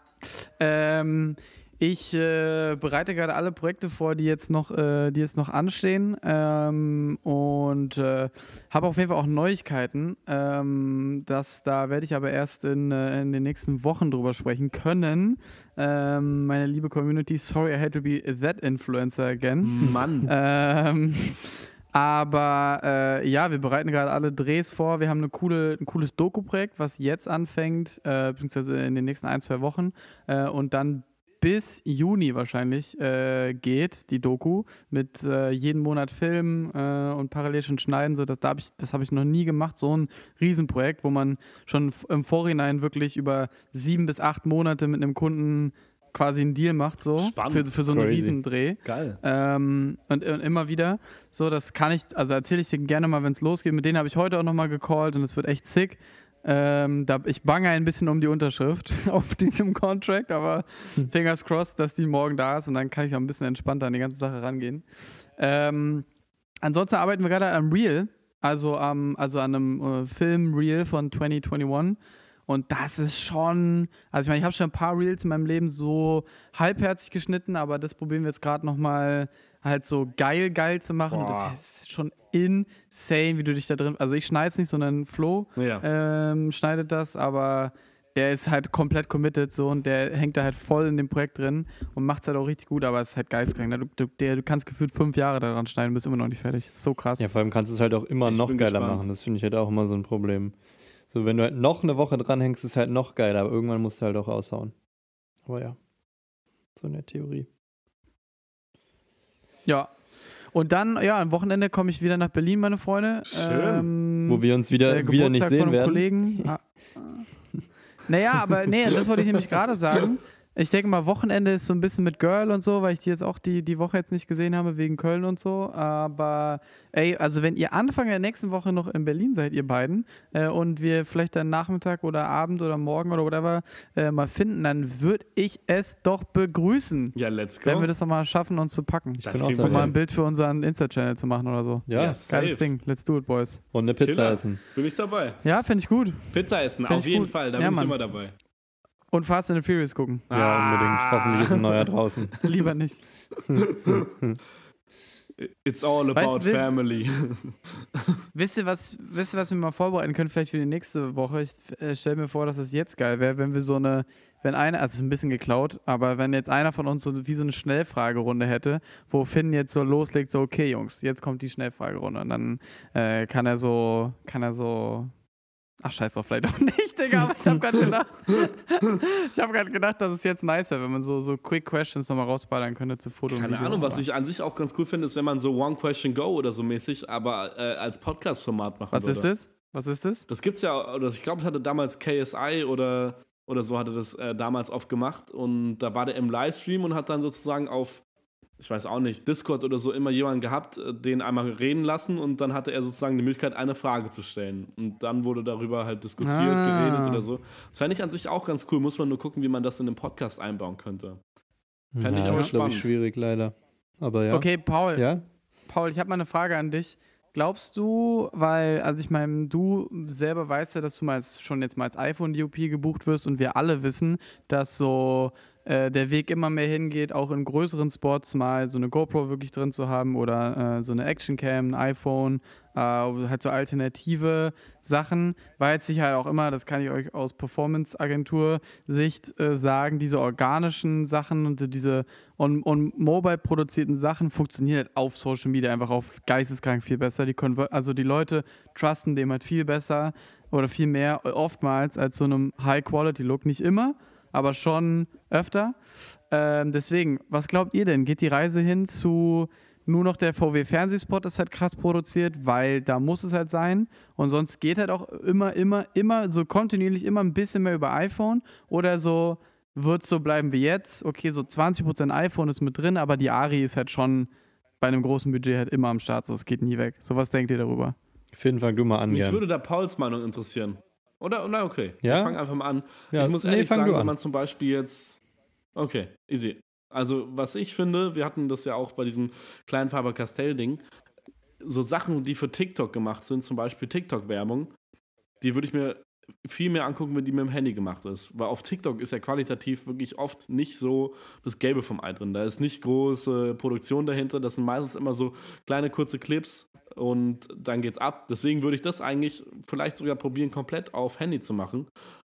Ähm, ich äh, bereite gerade alle Projekte vor, die jetzt noch, äh, die jetzt noch anstehen ähm, und äh, habe auf jeden Fall auch Neuigkeiten. Ähm, das, da werde ich aber erst in, äh, in den nächsten Wochen drüber sprechen können. Ähm, meine liebe Community, sorry I had to be that influencer again. Mann. Aber äh, ja, wir bereiten gerade alle Drehs vor. Wir haben eine coole, ein cooles Doku-Projekt, was jetzt anfängt, äh, beziehungsweise in den nächsten ein, zwei Wochen. Äh, und dann bis Juni wahrscheinlich äh, geht die Doku mit äh, jeden Monat Filmen äh, und parallel schon schneiden. So, das da hab ich, das habe ich noch nie gemacht. So ein Riesenprojekt, wo man schon im Vorhinein wirklich über sieben bis acht Monate mit einem Kunden quasi einen Deal macht, so Spannend. für, für so einen Crazy. Riesendreh. Geil. Ähm, und, und immer wieder. So, das kann ich, also erzähle ich dir gerne mal, wenn es losgeht. Mit denen habe ich heute auch nochmal gecallt und es wird echt sick. Ähm, da, ich bange ein bisschen um die Unterschrift auf diesem Contract, aber fingers crossed, dass die morgen da ist und dann kann ich auch ein bisschen entspannter an die ganze Sache rangehen. Ähm, ansonsten arbeiten wir gerade am Reel, also, am, also an einem äh, Film-Reel von 2021. Und das ist schon, also ich meine, ich habe schon ein paar Reels in meinem Leben so halbherzig geschnitten, aber das probieren wir jetzt gerade nochmal halt so geil, geil zu machen. Und das ist schon insane, wie du dich da drin, also ich schneide es nicht, sondern Flo Ja. ähm, schneidet das, aber der ist halt komplett committed so und der hängt da halt voll in dem Projekt drin und macht es halt auch richtig gut, aber es ist halt geistkrank. ne? Du, du, der, du kannst gefühlt fünf Jahre daran schneiden, bist immer noch nicht fertig. Ist so krass. Ja, vor allem kannst du es halt auch immer Ich noch geiler gespannt. machen. Das finde ich halt auch immer so ein Problem. So, wenn du halt noch eine Woche dranhängst, ist es halt noch geiler, aber irgendwann musst du halt auch aushauen. Aber ja, so in der Theorie. Ja. Und dann, ja, am Wochenende komme ich wieder nach Berlin, meine Freunde. Schön. Ähm, Wo wir uns wieder, äh, wieder nicht sehen von einem werden. Kollegen. Ah. Naja, aber nee, das wollte ich nämlich gerade sagen. Ich denke mal, Wochenende ist so ein bisschen mit Girl und so, weil ich die jetzt auch die, die Woche jetzt nicht gesehen habe, wegen Köln und so. Aber ey, also wenn ihr Anfang der nächsten Woche noch in Berlin seid, ihr beiden, äh, und wir vielleicht dann Nachmittag oder Abend oder morgen oder whatever äh, mal finden, dann würde ich es doch begrüßen. Ja, let's go. Wenn wir das nochmal schaffen, uns zu packen. das bin auch. Und mal ein. Bild für unseren Insta-Channel zu machen oder so. Ja. Geiles Safe. Ding. Let's do it, boys. und eine Pizza Killer. essen. Bin ich dabei. Ja, finde ich gut. Pizza essen, Find auf ich jeden gut. Fall. Da Ja, bin ich Mann. immer dabei. Und Fast and the Furious gucken. Ja, Ah. unbedingt. Hoffentlich ist ein neuer draußen. Lieber nicht. It's all Weißt about will- family. Wisst ihr, was, wisst ihr, was wir mal vorbereiten können, vielleicht für die nächste Woche? Ich äh, stelle mir vor, dass das jetzt geil wäre, wenn wir so eine, wenn einer, also es ist ein bisschen geklaut, aber wenn jetzt einer von uns so wie so eine Schnellfragerunde hätte, wo Finn jetzt so loslegt, so, okay, Jungs, jetzt kommt die Schnellfragerunde. Und dann äh, kann er so, kann er so. Ach, scheiß drauf, vielleicht auch nicht, Digga, aber ich habe gerade gedacht, ich habe gerade gedaht, dass es jetzt nice wäre, wenn man so, so Quick Questions nochmal rausballern könnte zu Foto und Keine Video. Ahnung, was ich an sich auch ganz cool finde, ist, wenn man so One Question Go oder so mäßig, aber äh, als Podcast-Format machen Was würde. ist das? Was ist das? Das gibt's ja, oder ich glaube, das hatte damals KSI oder, oder so hatte das äh, damals oft gemacht und da war der im Livestream und hat dann sozusagen auf, ich weiß auch nicht, Discord oder so immer jemanden gehabt, äh, den einmal reden lassen und dann hatte er sozusagen die Möglichkeit, eine Frage zu stellen und dann wurde darüber halt diskutiert, Ah. geredet oder so. Das fände ich an sich auch ganz cool, muss man nur gucken, wie man das in den Podcast einbauen könnte. Fänd ich ja, aber ist, glaube ich, spannend. schwierig, leider. Aber ja. Okay, Paul. Ja? Paul, ich habe mal eine Frage an dich. Glaubst du, weil, also ich meine, du selber weißt ja, dass du mal als, schon jetzt mal als iPhone-DOP gebucht wirst und wir alle wissen, dass so äh, der Weg immer mehr hingeht, auch in größeren Spots mal so eine GoPro wirklich drin zu haben oder äh, so eine Actioncam, ein iPhone, äh, halt so alternative Sachen, weil es sich halt auch immer, das kann ich euch aus Performance-Agentur-Sicht äh, sagen, diese organischen Sachen und diese on, on mobile produzierten Sachen funktionieren halt auf Social Media einfach auf geisteskrank viel besser. Die also die Leute trusten dem halt viel besser oder viel mehr oftmals als so einem High-Quality-Look. Nicht immer, aber schon öfter. Ähm, deswegen, was glaubt ihr denn? Geht die Reise hin zu nur noch der VW-Fernsehspot ist halt krass produziert, weil da muss es halt sein. Und sonst geht halt auch immer, immer, immer so kontinuierlich immer ein bisschen mehr über iPhone oder so wird es so bleiben wie jetzt. Okay, so 20% iPhone ist mit drin, aber die Ari ist halt schon bei einem großen Budget halt immer am Start, so es geht nie weg. So was denkt ihr darüber? Finn, fang du mal an. Mich gern. würde da Pauls Meinung interessieren. Oder? Na, okay. Ja? Ich fange einfach mal an. Ja, Ich muss nee, ehrlich fang sagen, wenn an. man zum Beispiel jetzt. Okay, easy. Also, was ich finde, wir hatten das ja auch bei diesem kleinen Faber-Castell-Ding, so Sachen, die für TikTok gemacht sind, zum Beispiel TikTok-Werbung, die würde ich mir viel mehr angucken, wenn die mit dem Handy gemacht ist. Weil auf TikTok ist ja qualitativ wirklich oft nicht so das Gelbe vom Ei drin. Da ist nicht große Produktion dahinter. Das sind meistens immer so kleine, kurze Clips und dann geht's ab. Deswegen würde ich das eigentlich vielleicht sogar probieren, komplett auf Handy zu machen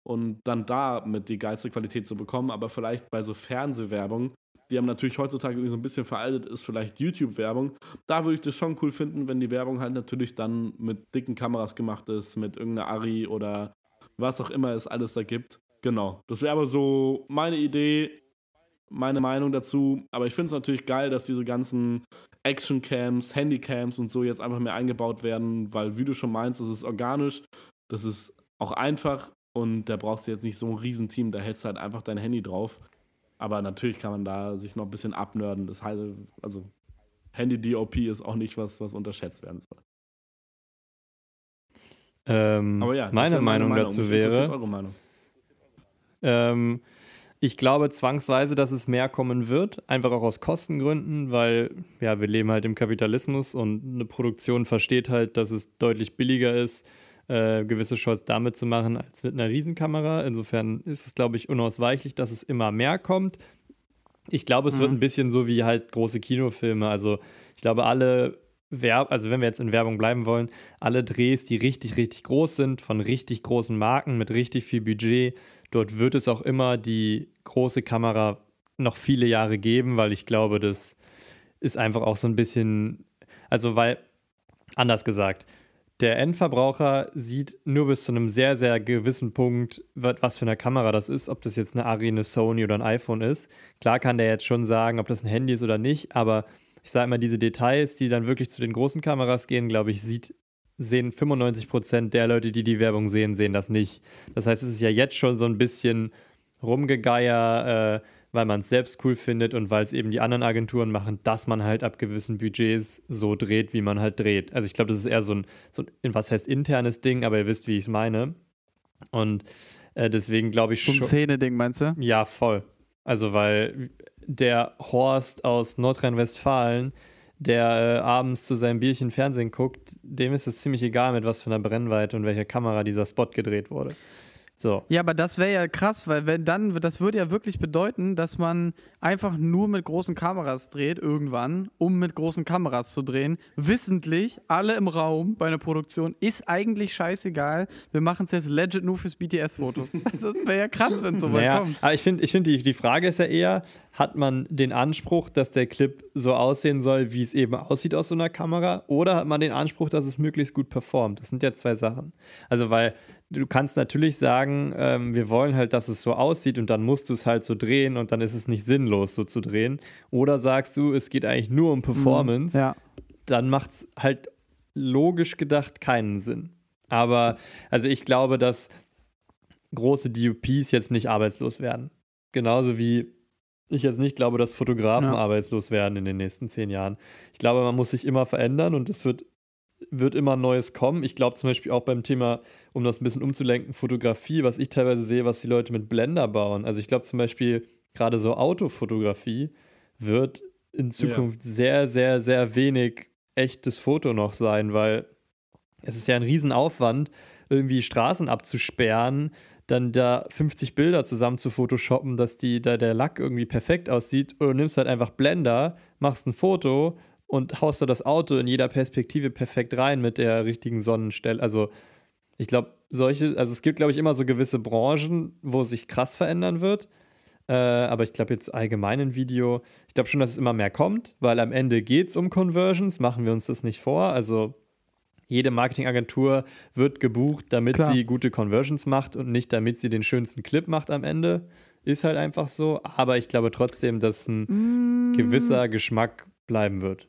und dann da mit die geilste Qualität zu bekommen. Aber vielleicht bei so Fernsehwerbung, die haben natürlich heutzutage irgendwie so ein bisschen veraltet ist, vielleicht YouTube-Werbung. Da würde ich das schon cool finden, wenn die Werbung halt natürlich dann mit dicken Kameras gemacht ist, mit irgendeiner Ari oder was auch immer es alles da gibt. Genau. Das wäre aber so meine Idee, meine Meinung dazu. Aber ich finde es natürlich geil, dass diese ganzen Action-Cams, Handycams und so jetzt einfach mehr eingebaut werden, weil, wie du schon meinst, das ist organisch, das ist auch einfach und da brauchst du jetzt nicht so ein Riesenteam, da hältst du halt einfach dein Handy drauf. Aber natürlich kann man da sich noch ein bisschen abnörden. Das heißt, also Handy-DOP ist auch nicht was, was unterschätzt werden soll. Ähm, Aber ja, meine wäre Meinung, Mich dazu wäre, Eure Meinung. ähm, ich glaube zwangsweise, dass es mehr kommen wird, einfach auch aus Kostengründen, weil ja, wir leben halt im Kapitalismus und eine Produktion versteht halt, dass es deutlich billiger ist, äh, gewisse Shots damit zu machen, als mit einer Riesenkamera. Insofern ist es, glaube ich, unausweichlich, dass es immer mehr kommt. Ich glaube, es wird Mhm. ein bisschen so wie halt große Kinofilme. Also ich glaube, alle Werb also wenn wir jetzt in Werbung bleiben wollen, alle Drehs, die richtig, richtig groß sind, von richtig großen Marken mit richtig viel Budget, dort wird es auch immer die große Kamera noch viele Jahre geben, weil ich glaube, das ist einfach auch so ein bisschen, also weil, anders gesagt, der Endverbraucher sieht nur bis zu einem sehr, sehr gewissen Punkt, was für eine Kamera das ist, ob das jetzt eine Ari, eine Sony oder ein iPhone ist. Klar kann der jetzt schon sagen, ob das ein Handy ist oder nicht, aber ich sage mal, diese Details, die dann wirklich zu den großen Kameras gehen, glaube ich, sieht, sehen 95% der Leute, die die Werbung sehen, sehen das nicht. Das heißt, es ist ja jetzt schon so ein bisschen Rumgegeier, äh, weil man es selbst cool findet und weil es eben die anderen Agenturen machen, dass man halt ab gewissen Budgets so dreht, wie man halt dreht. Also ich glaube, das ist eher so ein, so ein, was heißt internes Ding, aber ihr wisst, wie ich es meine. Und äh, deswegen glaube ich So ein schon. Szene-Ding, meinst du? Ja, voll. Also, weil der Horst aus Nordrhein-Westfalen, der äh, abends zu seinem Bierchen Fernsehen guckt, dem ist es ziemlich egal, mit was für einer Brennweite und welcher Kamera dieser Spot gedreht wurde. So. Ja, aber das wäre ja krass, weil wenn dann, das würde ja wirklich bedeuten, dass man einfach nur mit großen Kameras dreht, irgendwann, um mit großen Kameras zu drehen. Wissentlich, alle im Raum bei einer Produktion, ist eigentlich scheißegal. Wir machen es jetzt legit nur fürs BTS-Foto. Also das wäre ja krass, wenn so weit Naja, kommt. aber ich finde, ich find die, die Frage ist ja eher, hat man den Anspruch, dass der Clip so aussehen soll, wie es eben aussieht aus so einer Kamera, oder hat man den Anspruch, dass es möglichst gut performt? Das sind ja zwei Sachen. Also, weil du kannst natürlich sagen, ähm, wir wollen halt, dass es so aussieht und dann musst du es halt so drehen und dann ist es nicht sinnlos, so zu drehen. Oder sagst du, es geht eigentlich nur um Performance, Ja. dann macht es halt logisch gedacht keinen Sinn. Aber, also ich glaube, dass große DUPs jetzt nicht arbeitslos werden. Genauso wie ich jetzt nicht glaube, dass Fotografen Ja. arbeitslos werden in den nächsten zehn Jahren. Ich glaube, man muss sich immer verändern und es wird, wird immer Neues kommen. Ich glaube zum Beispiel auch beim Thema, um das ein bisschen umzulenken, Fotografie, was ich teilweise sehe, was die Leute mit Blender bauen. Also ich glaube zum Beispiel gerade so Autofotografie wird in Zukunft sehr, sehr, sehr wenig echtes Foto noch sein, weil es ist ja ein Riesenaufwand, irgendwie Straßen abzusperren, dann da 50 Bilder zusammen zu photoshoppen, dass die, da der Lack irgendwie perfekt aussieht. Oder du nimmst halt einfach Blender, machst ein Foto und haust da das Auto in jeder Perspektive perfekt rein mit der richtigen Sonnenstelle. Also ich glaube, solche, also es gibt, glaube ich, immer so gewisse Branchen, wo sich krass verändern wird. Äh, aber ich glaube jetzt allgemein ein Video, ich glaube schon, dass es immer mehr kommt, weil am Ende geht es um Conversions, machen wir uns das nicht vor. Also jede Marketingagentur wird gebucht, damit Klar. sie gute Conversions macht und nicht damit sie den schönsten Clip macht am Ende. Ist halt einfach so. Aber ich glaube trotzdem, dass ein Mm. gewisser Geschmack bleiben wird.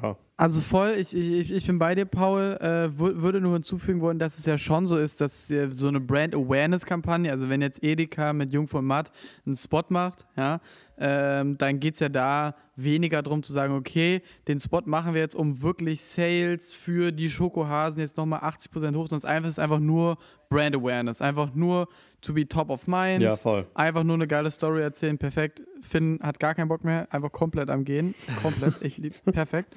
Ja. Also voll, ich, ich, ich- bin bei dir, Paul. Äh, wür- würde nur hinzufügen wollen, dass es ja schon so ist, dass so eine Brand-Awareness-Kampagne, also wenn jetzt Edeka mit Jungfrau und Matt einen Spot macht, ja, ähm, dann geht es ja da weniger darum zu sagen, okay, den Spot machen wir jetzt, um wirklich Sales für die Schokohasen jetzt nochmal 80% hoch, sondern einfach, es ist einfach nur Brand Awareness, einfach nur to be top of mind. Ja, voll. Einfach nur eine geile Story erzählen, perfekt. Finn hat gar keinen Bock mehr, einfach komplett am Gehen. Komplett, ich lieb, perfekt.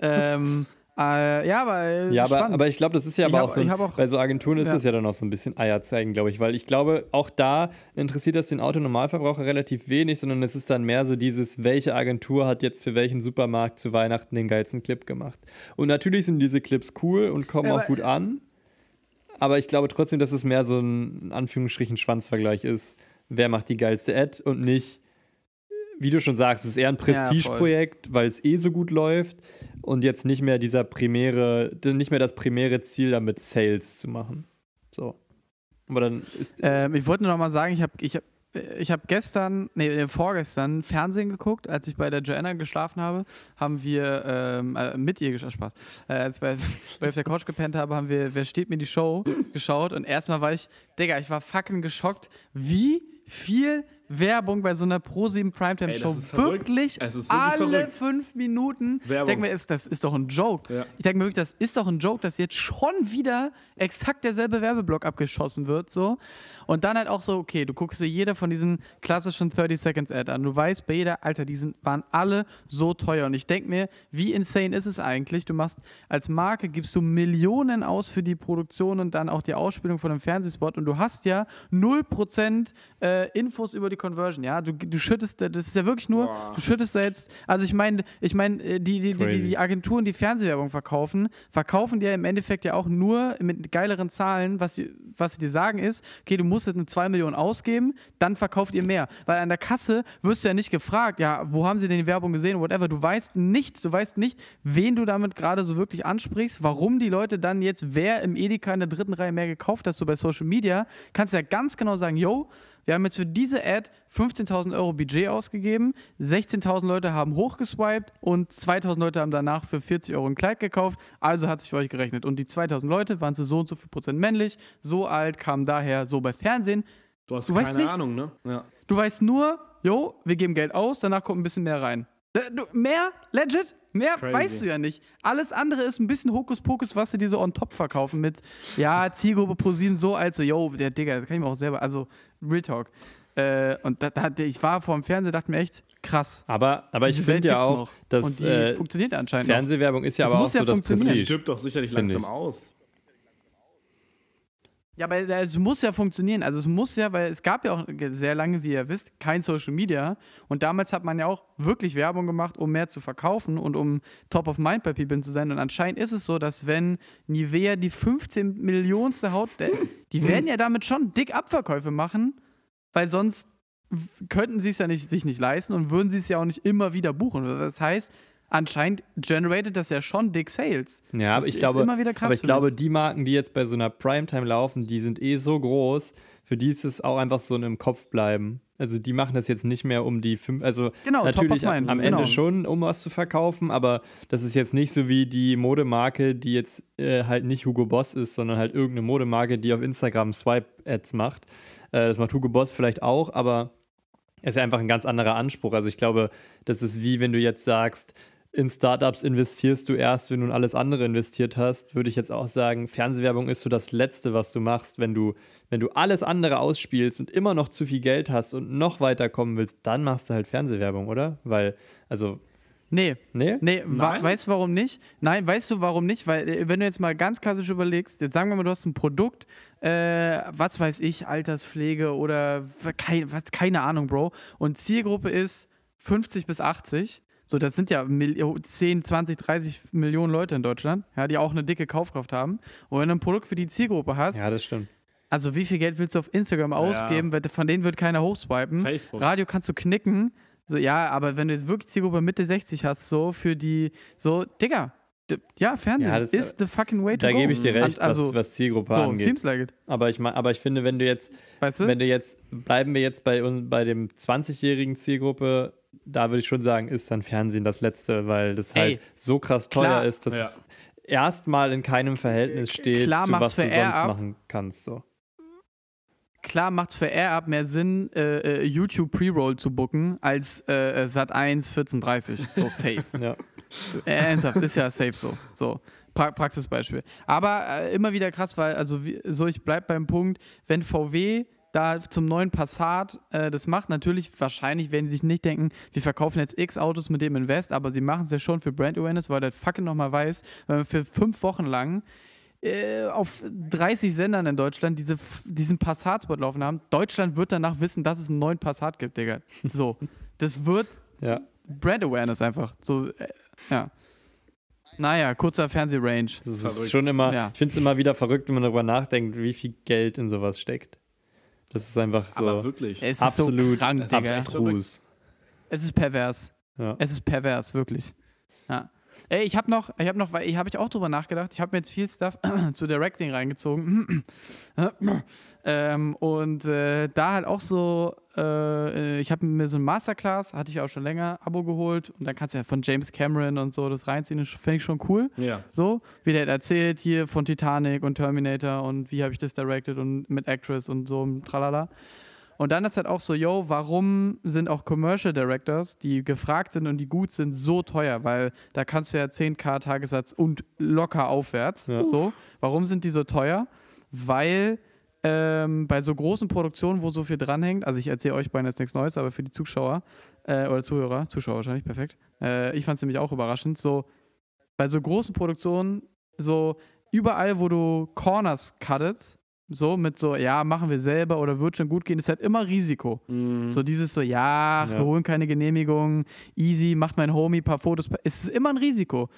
Ähm, äh, ja, aber. Ja, aber, aber ich glaube, das ist ja Ich aber hab- auch so. Ein, auch- bei so Agenturen ist Ja. das ja dann auch so ein bisschen Eier zeigen, glaube ich. Weil ich glaube, auch da interessiert das den Autonormalverbraucher relativ wenig, sondern es ist dann mehr so dieses, welche Agentur hat jetzt für welchen Supermarkt zu Weihnachten den geilsten Clip gemacht. Und natürlich sind diese Clips cool und kommen Ja, auch aber- gut an. Aber ich glaube trotzdem, dass es mehr so ein in Anführungsstrichen Schwanzvergleich ist. Wer macht die geilste Ad und nicht, wie du schon sagst, es ist eher ein. Prestigeprojekt, weil es eh so gut läuft und jetzt nicht mehr dieser primäre, nicht mehr das primäre Ziel damit Sales zu machen. So. Aber dann ist Ähm, ich wollte nur noch mal sagen, ich habe ich hab, ich hab gestern, nee, äh, vorgestern Fernsehen geguckt, als ich bei der Joanna geschlafen habe, haben wir ähm, äh, mit ihr geschlafen, Spaß. Äh, als ich bei auf der Couch gepennt habe, haben wir Wer steht mir die Show geschaut und erstmal war ich, Digga, ich war fucking geschockt, wie viel Werbung bei so einer Pro7 Primetime Ey, Show wirklich, wirklich alle verrückt. fünf Minuten. Ich Werbung. denke mir, das ist doch ein Joke. Ja. Ich denke mir wirklich, das ist doch ein Joke, dass jetzt schon wieder exakt derselbe Werbeblock abgeschossen wird. So. Und dann halt auch so, okay, du guckst dir jeder von diesen klassischen 30 Seconds Ad an. Du weißt, bei jeder, Alter, die sind, waren alle so teuer. Und ich denke mir, wie insane ist es eigentlich? Du machst als Marke, gibst du Millionen aus für die Produktion und dann auch die Ausspielung von einem Fernsehspot und du hast ja 0% äh, Infos über die Conversion. Ja, du, du schüttest, das ist ja wirklich nur, Boah. du schüttest da jetzt, also ich meine, ich meine, äh, die, die, die, die, Agenturen, die Fernsehwerbung verkaufen, verkaufen dir im Endeffekt ja auch nur mit geileren Zahlen, was sie, was sie dir sagen ist, okay, du musst jetzt eine 2 Millionen ausgeben, dann verkauft ihr mehr. Weil an der Kasse wirst du ja nicht gefragt, ja, wo haben sie denn die Werbung gesehen, whatever. Du weißt nichts, du weißt nicht, wen du damit gerade so wirklich ansprichst, warum die Leute dann jetzt, wer im Edeka in der dritten Reihe mehr gekauft hast, so bei Social Media, kannst du ja ganz genau sagen, yo, wir haben jetzt für diese Ad 15.000 Euro Budget ausgegeben, 16.000 Leute haben hochgeswiped und 2.000 Leute haben danach für 40 Euro ein Kleid gekauft. Also hat sich für euch gerechnet. Und die 2.000 Leute waren zu so und so viel Prozent männlich, so alt, kamen daher so bei Fernsehen. Du hast Du weißt keine nichts. Ahnung, ne? Ja. Du weißt nur, jo, wir geben Geld aus, danach kommt ein bisschen mehr rein. Du- Mehr? Legit? Mehr Crazy. weißt du ja nicht. Alles andere ist ein bisschen Hokuspokus, was sie dir so on top verkaufen mit, ja, Zielgruppe ProSieben so alt, so, yo, der Digga, das kann ich mir auch selber, also Real Talk. Äh, und da, da, ich war vor dem Fernseher, dachte mir echt, krass. aber, aber ich finde ja auch, noch. dass und die äh, funktioniert anscheinend. Fernsehwerbung ist ja Das aber auch ja so das funktionieren. Das Prestige. stirbt doch sicherlich langsam aus. Ja, aber es muss ja funktionieren. Also es muss ja, weil es gab ja auch sehr lange, wie ihr wisst, kein Social Media. Und damals hat man ja auch wirklich Werbung gemacht, um mehr zu verkaufen und um top of mind bei People zu sein. Und anscheinend ist es so, dass wenn Nivea die 15 Millionste Haut, äh, die werden ja damit schon dick Abverkäufe machen, weil sonst könnten sie es ja nicht, sich nicht leisten und würden sie es ja auch nicht immer wieder buchen. Das heißt, anscheinend generated das ja schon dick Sales. Ja, aber Das ich glaube, aber ich glaube, die Marken, die jetzt bei so einer Primetime laufen, die sind eh so groß, für die ist es auch einfach so ein im Kopf bleiben. Also die machen das jetzt nicht mehr um die fünf, also Genau, top natürlich mind, am genau. Ende schon, um was zu verkaufen, aber das ist jetzt nicht so wie die Modemarke, die jetzt äh, halt nicht Hugo Boss ist, sondern halt irgendeine Modemarke, die auf Instagram Swipe-Ads macht. Äh, das macht Hugo Boss vielleicht auch, aber es ist ja einfach ein ganz anderer Anspruch. Also ich glaube, das ist wie wenn du jetzt sagst, in Startups investierst du erst, wenn du in alles andere investiert hast, würde ich jetzt auch sagen, Fernsehwerbung ist so das Letzte, was du machst, wenn du, wenn du alles andere ausspielst und immer noch zu viel Geld hast und noch weiterkommen willst, dann machst du halt Fernsehwerbung, oder? Weil, also, Nee, Nee? nee, Nein? weißt du warum nicht? Nein, weißt du warum nicht? Weil, äh, wenn du jetzt mal ganz klassisch überlegst, jetzt sagen wir mal, du hast ein Produkt, äh, was weiß ich, Alterspflege oder kein, was, keine Ahnung, Bro. Und Zielgruppe ist 50 bis 80. So, das sind ja Mil 10, 20, 30 Millionen Leute in Deutschland, ja, die auch eine dicke Kaufkraft haben. Und wenn du ein Produkt für die Zielgruppe hast, Ja, das stimmt. also wie viel Geld willst du auf Instagram ausgeben? Weil Von denen wird keiner hochswipen. Facebook. Radio kannst du knicken. So, ja, aber wenn du jetzt wirklich Zielgruppe Mitte 60 hast, so für die, so, Digga, ja, Fernsehen Ja, das- ist the fucking way to Da go. gebe ich dir recht, Also, was, was Zielgruppe so, angeht. seems like it. Aber ich, aber ich finde, wenn du jetzt, Weißt du? wenn du jetzt, bleiben wir jetzt bei, uns- bei dem 20-jährigen Zielgruppe, da würde ich schon sagen, ist dann Fernsehen das Letzte, weil das Ey, halt so krass teuer klar. ist, dass Ja. es erstmal in keinem Verhältnis steht, Klar zu was du sonst R ab. machen kannst. So. Klar macht es für Air-Up mehr Sinn, äh, äh, YouTube Pre-Roll zu booken, als äh, äh, Sat 1 1430. So safe. Ja. Äh, Ernsthaft, ist ja safe so. So. pra Praxisbeispiel. Aber äh, immer wieder krass, weil, also wie, so, ich bleib beim Punkt, wenn VW da zum neuen Passat äh, das macht, natürlich, wahrscheinlich werden sie sich nicht denken, wir verkaufen jetzt x Autos mit dem Invest, aber sie machen es ja schon für Brand Awareness, weil der fucking nochmal weiß, wenn man für fünf Wochen lang äh, auf 30 Sendern in Deutschland diese, diesen Passat-Spot laufen haben, Deutschland wird danach wissen, dass es einen neuen Passat gibt, Digga. So. Das wird ja. Brand Awareness einfach. So, äh, ja. Naja, kurzer Fernsehrange. Das ist Verrückt. schon immer, Ja. ich finde es immer wieder verrückt, wenn man darüber nachdenkt, wie viel Geld in sowas steckt. Das ist einfach so Aber wirklich. Es ist absolut so krank, Es ist Digga. abstrus. Es ist pervers. Ja. Es ist pervers, wirklich. Ja. Ey, ich habe noch, ich habe noch, weil ich habe ich auch drüber nachgedacht. Ich habe mir jetzt viel Stuff zu Directing reingezogen. ähm, und äh, da halt auch so, äh, ich habe mir so ein Masterclass, hatte ich auch schon länger, Abo geholt. Und dann kannst du ja von James Cameron und so das reinziehen. Das finde ich schon cool. Ja. So, wie der erzählt hier von Titanic und Terminator und wie habe ich das directed und mit Actress und so, tralala. Und dann ist halt auch so, yo, warum sind auch Commercial Directors, die gefragt sind und die gut sind, so teuer? Weil da kannst du ja 10k Tagessatz und locker aufwärts. Ja. So, warum sind die so teuer? Weil ähm, bei so großen Produktionen, wo so viel dranhängt, also ich erzähle euch beinahe jetzt nichts Neues, aber für die Zuschauer äh, oder Zuhörer, Zuschauer wahrscheinlich, perfekt. Äh, ich fand es nämlich auch überraschend. So, bei so großen Produktionen, so überall, wo du Corners cuttest, so mit so, ja, machen wir selber oder wird schon gut gehen, ist halt immer Risiko. Mhm. So dieses so, ja, Ja. wir holen keine Genehmigung, easy, macht mein Homie ein paar Fotos. Es ist immer ein Risiko.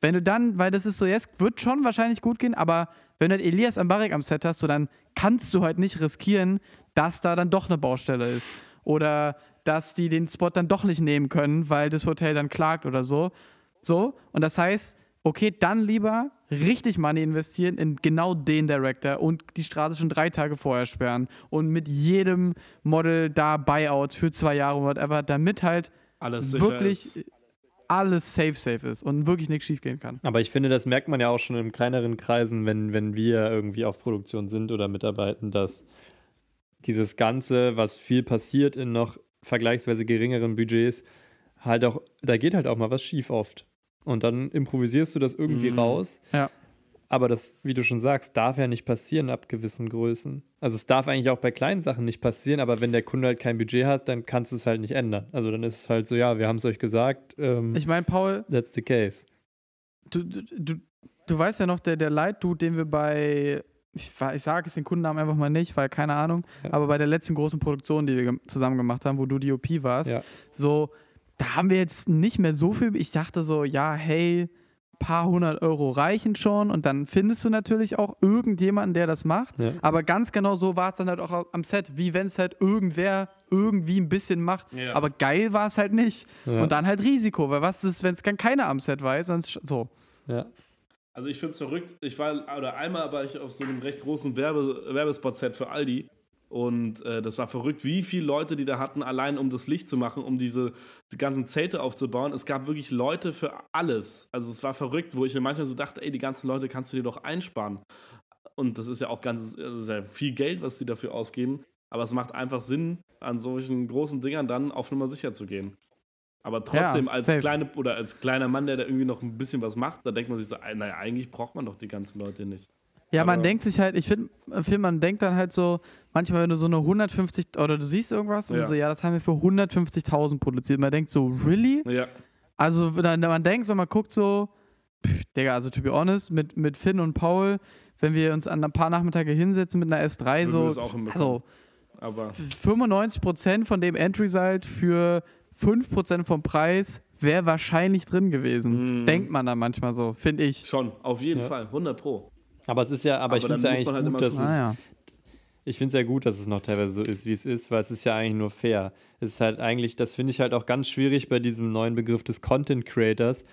Wenn du dann, weil das ist so, jetzt wird schon wahrscheinlich gut gehen, aber wenn du halt Elias Ambarek am Set hast, so dann kannst du halt nicht riskieren, dass da dann doch eine Baustelle ist. Oder dass die den Spot dann doch nicht nehmen können, weil das Hotel dann klagt oder so. So. Und das heißt, okay, dann lieber richtig Money investieren in genau den Director und die Straße schon drei Tage vorher sperren und mit jedem Model da Buyout für zwei Jahre, whatever, damit halt Alles wirklich ist. alles safe, safe ist und wirklich nichts schief gehen kann. Aber ich finde, das merkt man ja auch schon in kleineren Kreisen, wenn, wenn wir irgendwie auf Produktion sind oder mitarbeiten, dass dieses Ganze, was viel passiert in noch vergleichsweise geringeren Budgets, halt auch, da geht halt auch mal was schief oft. Und dann improvisierst du das irgendwie Mhm. raus. Ja. Aber das, wie du schon sagst, darf ja nicht passieren ab gewissen Größen. Also es darf eigentlich auch bei kleinen Sachen nicht passieren, aber wenn der Kunde halt kein Budget hat, dann kannst du es halt nicht ändern. Also dann ist es halt so, ja, wir haben es euch gesagt, ähm, Ich meine, Paul, that's the case. du, du, du, du weißt ja noch, der, der Light-Dude, den wir bei, ich, ich sage jetzt den Kundennamen einfach mal nicht, weil keine Ahnung, Ja. aber bei der letzten großen Produktion, die wir zusammen gemacht haben, wo du die OP warst, Ja. so, da haben wir jetzt nicht mehr so viel. Ich dachte so, ja, hey, paar hundert Euro reichen schon und dann findest du natürlich auch irgendjemanden, der das macht. Ja. Aber ganz genau so war es dann halt auch am Set, wie wenn es halt irgendwer irgendwie ein bisschen macht. Ja. Aber geil war es halt nicht. Ja. Und dann halt Risiko, weil was ist, wenn es gar keiner am Set weiß, sonst so. Ja. Also ich finde es verrückt. Ich war, oder einmal war ich auf so einem recht großen Werbe, Werbespot-Set für Aldi. Und äh, das war verrückt, wie viele Leute die da hatten, allein um das Licht zu machen, um diese die ganzen Zelte aufzubauen. Es gab wirklich Leute für alles. Also es war verrückt, wo ich mir manchmal so dachte, ey, die ganzen Leute kannst du dir doch einsparen. Und das ist ja auch ganz ja viel Geld, was die dafür ausgeben. Aber es macht einfach Sinn, an solchen großen Dingern dann auf Nummer sicher zu gehen. Aber trotzdem, Ja, als kleine oder als kleiner Mann, der da irgendwie noch ein bisschen was macht, da denkt man sich so, naja, eigentlich braucht man doch die ganzen Leute nicht. Ja, man Aber- denkt sich halt, ich finde, find, man denkt dann halt so, manchmal, wenn du so eine 150 oder du siehst irgendwas und Ja. so, ja, das haben wir für 150.000 produziert. Man denkt so, really? Ja, Also, wenn man denkt, so, man guckt so, pff, Digga, also to be honest, mit, mit Finn und Paul, wenn wir uns an ein paar Nachmittage hinsetzen mit einer S3, Würden so, das auch also Aber 95% von dem Entry-Salt für 5% vom Preis wäre wahrscheinlich drin gewesen. Mhm. Denkt man dann manchmal so, finde ich. schon, auf jeden Ja. Fall, 100 Pro. Aber es ist ja, aber, ich Aber finde es ja eigentlich halt gut, dass es, Ah, ja. ich finde es ja gut, dass es noch teilweise so ist, wie es ist, weil es ist ja eigentlich nur fair. Es ist halt eigentlich, das finde ich halt auch ganz schwierig bei diesem neuen Begriff des Content Creators.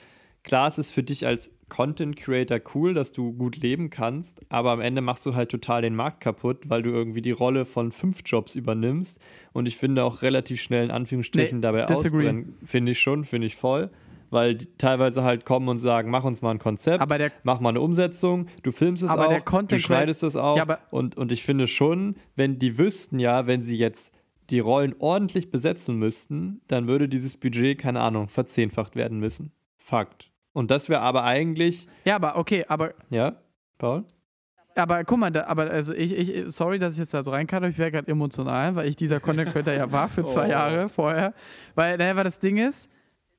Klar, es ist für dich als Content Creator cool, dass du gut leben kannst, aber am Ende machst du halt total den Markt kaputt, weil du irgendwie die Rolle von fünf Jobs übernimmst und ich finde auch relativ schnell in Anführungsstrichen Nee, dabei disagree. ausbrennen. Finde ich schon, finde ich voll, weil die teilweise halt kommen und sagen, mach uns mal ein Konzept, Aber der- mach mal eine Umsetzung, du filmst es Aber auch, du schneidest es auch Ja, aber- und, und ich finde schon, wenn die wüssten ja, wenn sie jetzt die Rollen ordentlich besetzen müssten, dann würde dieses Budget, keine Ahnung, verzehnfacht werden müssen. Fakt. Und das wäre aber eigentlich, Ja, aber okay, aber ja, Paul? Aber guck mal, da, aber also ich, ich, sorry, dass ich jetzt da so reinkam, ich wäre gerade emotional, weil ich dieser Content Creator ja war für zwei Oh. Jahre vorher. Weil, naja, weil das Ding ist,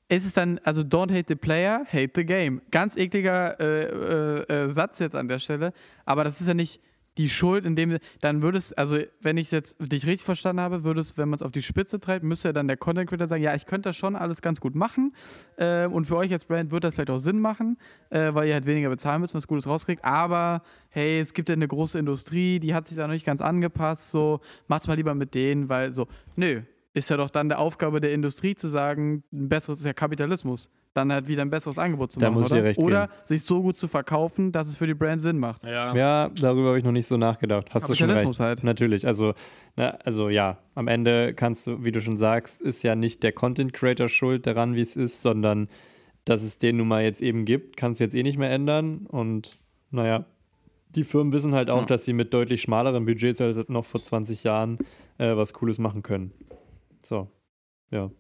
es ist dann, also don't hate the player, hate the game. Ganz ekliger äh, äh, äh, Satz jetzt an der Stelle, aber das ist ja nicht die Schuld, indem dann würdest, also wenn ich jetzt dich richtig verstanden habe, würdest, wenn man es auf die Spitze treibt, müsste ja dann der Content Creator sagen, ja, ich könnte das schon alles ganz gut machen. Ähm, und für euch als Brand wird das vielleicht auch Sinn machen, äh, weil ihr halt weniger bezahlen müsst, was Gutes rauskriegt, aber hey, es gibt ja eine große Industrie, die hat sich da noch nicht ganz angepasst, so, macht's mal lieber mit denen, weil so, nö, ist ja doch dann der Aufgabe der Industrie zu sagen, ein besseres ist ja Kapitalismus, dann halt wieder ein besseres Angebot zu Da machen, muss ich oder? dir recht oder sich so gut zu verkaufen, dass es für die Brand Sinn macht. Ja. Ja, darüber habe ich noch nicht so nachgedacht. Hast du schon recht. Kapitalismus halt. Natürlich, also, na, also ja, am Ende kannst du, wie du schon sagst, ist ja nicht der Content Creator schuld daran, wie es ist, sondern dass es den nun mal jetzt eben gibt, kannst du jetzt eh nicht mehr ändern. Und naja, die Firmen wissen halt auch, Ja. dass sie mit deutlich schmaleren Budgets als noch vor 20 Jahren äh, was Cooles machen können. So, ja.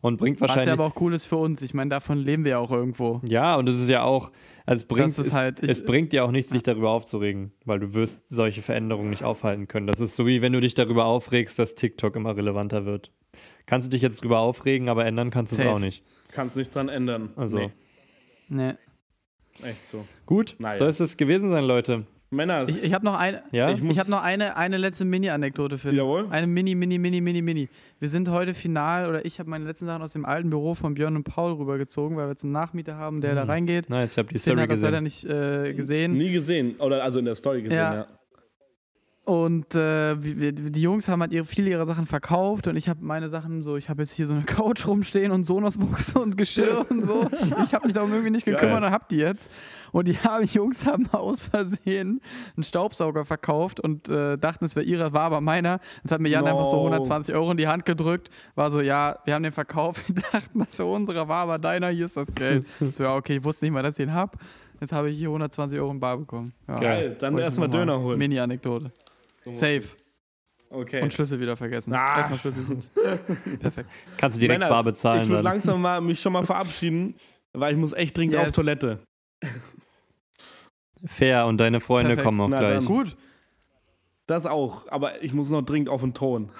Und bringt Was wahrscheinlich. ja aber auch cool ist für uns. Ich meine, davon leben wir ja auch irgendwo. Ja, und es ist ja auch, also es bringt, Das ist es, halt- ich- es bringt dir auch nichts, dich darüber aufzuregen, weil du wirst solche Veränderungen nicht aufhalten können. Das ist so wie wenn du dich darüber aufregst, dass TikTok immer relevanter wird. Kannst du dich jetzt darüber aufregen, aber ändern kannst du es auch nicht. Kannst nichts dran ändern. Also. Nee, Nee. echt so. Gut, Naja. soll es das gewesen sein, Leute? Männer, Ich, ich habe noch eine. Ja? Ich muss- Ich habe noch eine, eine letzte Mini-Anekdote für Jawohl. Eine Mini, Mini, Mini, Mini, Mini. Wir sind heute final, oder ich habe meine letzten Sachen aus dem alten Büro von Björn und Paul rübergezogen, weil wir jetzt einen Nachmieter haben, der da Mhm. reingeht. Nice, ich habe die Finn Story hat das leider gesehen. nicht äh, gesehen. nie gesehen. Oder also in der Story gesehen, Ja. ja. Und äh, die Jungs haben halt ihre, viele ihrer Sachen verkauft und ich habe meine Sachen so, ich habe jetzt hier so eine Couch rumstehen und Sonos-Buchse und Geschirr und so. Ich habe mich darum irgendwie nicht gekümmert Geil. und hab die jetzt. Und die haben, Jungs haben aus Versehen einen Staubsauger verkauft und äh, dachten, es wäre ihrer, war aber meiner. Jetzt hat mir Jan No. einfach so 120 Euro in die Hand gedrückt, war so, ja, wir haben den verkauft. Wir dachten, das wäre unserer, war aber deiner, hier ist das Geld. So, ja, okay, ich wusste nicht mal, dass ich ihn hab. Jetzt habe ich hier 120 Euro in Bar bekommen. Ja, Geil, dann erstmal Döner holen. Mini-Anekdote. Safe. Okay. Und Schlüssel wieder vergessen. Ah. Erstmal Schlüssel. Perfekt. Kannst du direkt Männers, bar bezahlen Ich würde langsam mal mich schon mal verabschieden, weil ich muss echt dringend Yes. auf Toilette. Fair und deine Freunde Perfekt. kommen auch Na gleich. dann. Gut. Das auch, aber ich muss noch dringend auf den Thron.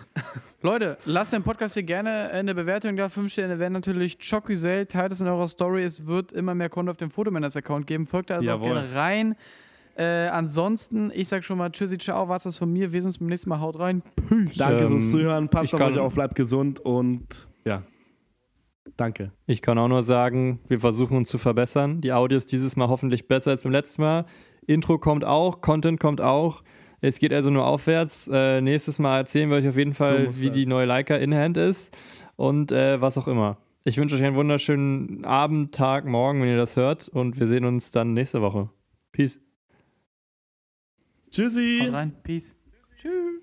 Leute, lasst den Podcast hier gerne eine Bewertung da. Fünf Sterne wären natürlich Chocusel. Teilt es in eurer Story. Es wird immer mehr Content auf dem Fotomänners-Account geben. Folgt da also auch Jawohl. gerne rein. Äh, ansonsten, ich sag schon mal Tschüssi, ciao. Was das von mir? Wir sehen uns beim nächsten Mal. Haut rein. Peace. Danke Ähm, fürs Zuhören, passt auf euch auf, bleibt gesund und ja. Danke. Ich kann auch nur sagen, wir versuchen uns zu verbessern. Die Audio ist dieses Mal hoffentlich besser als beim letzten Mal. Intro kommt auch, Content kommt auch. Es geht also nur aufwärts. Äh, nächstes Mal erzählen wir euch auf jeden Fall, muss wie das. die neue Leica in Hand ist und äh, was auch immer. Ich wünsche euch einen wunderschönen Abend, Tag, Morgen, wenn ihr das hört. Und wir sehen uns dann nächste Woche. Peace. Tschüssi. Haut rein. Peace. Tschüss.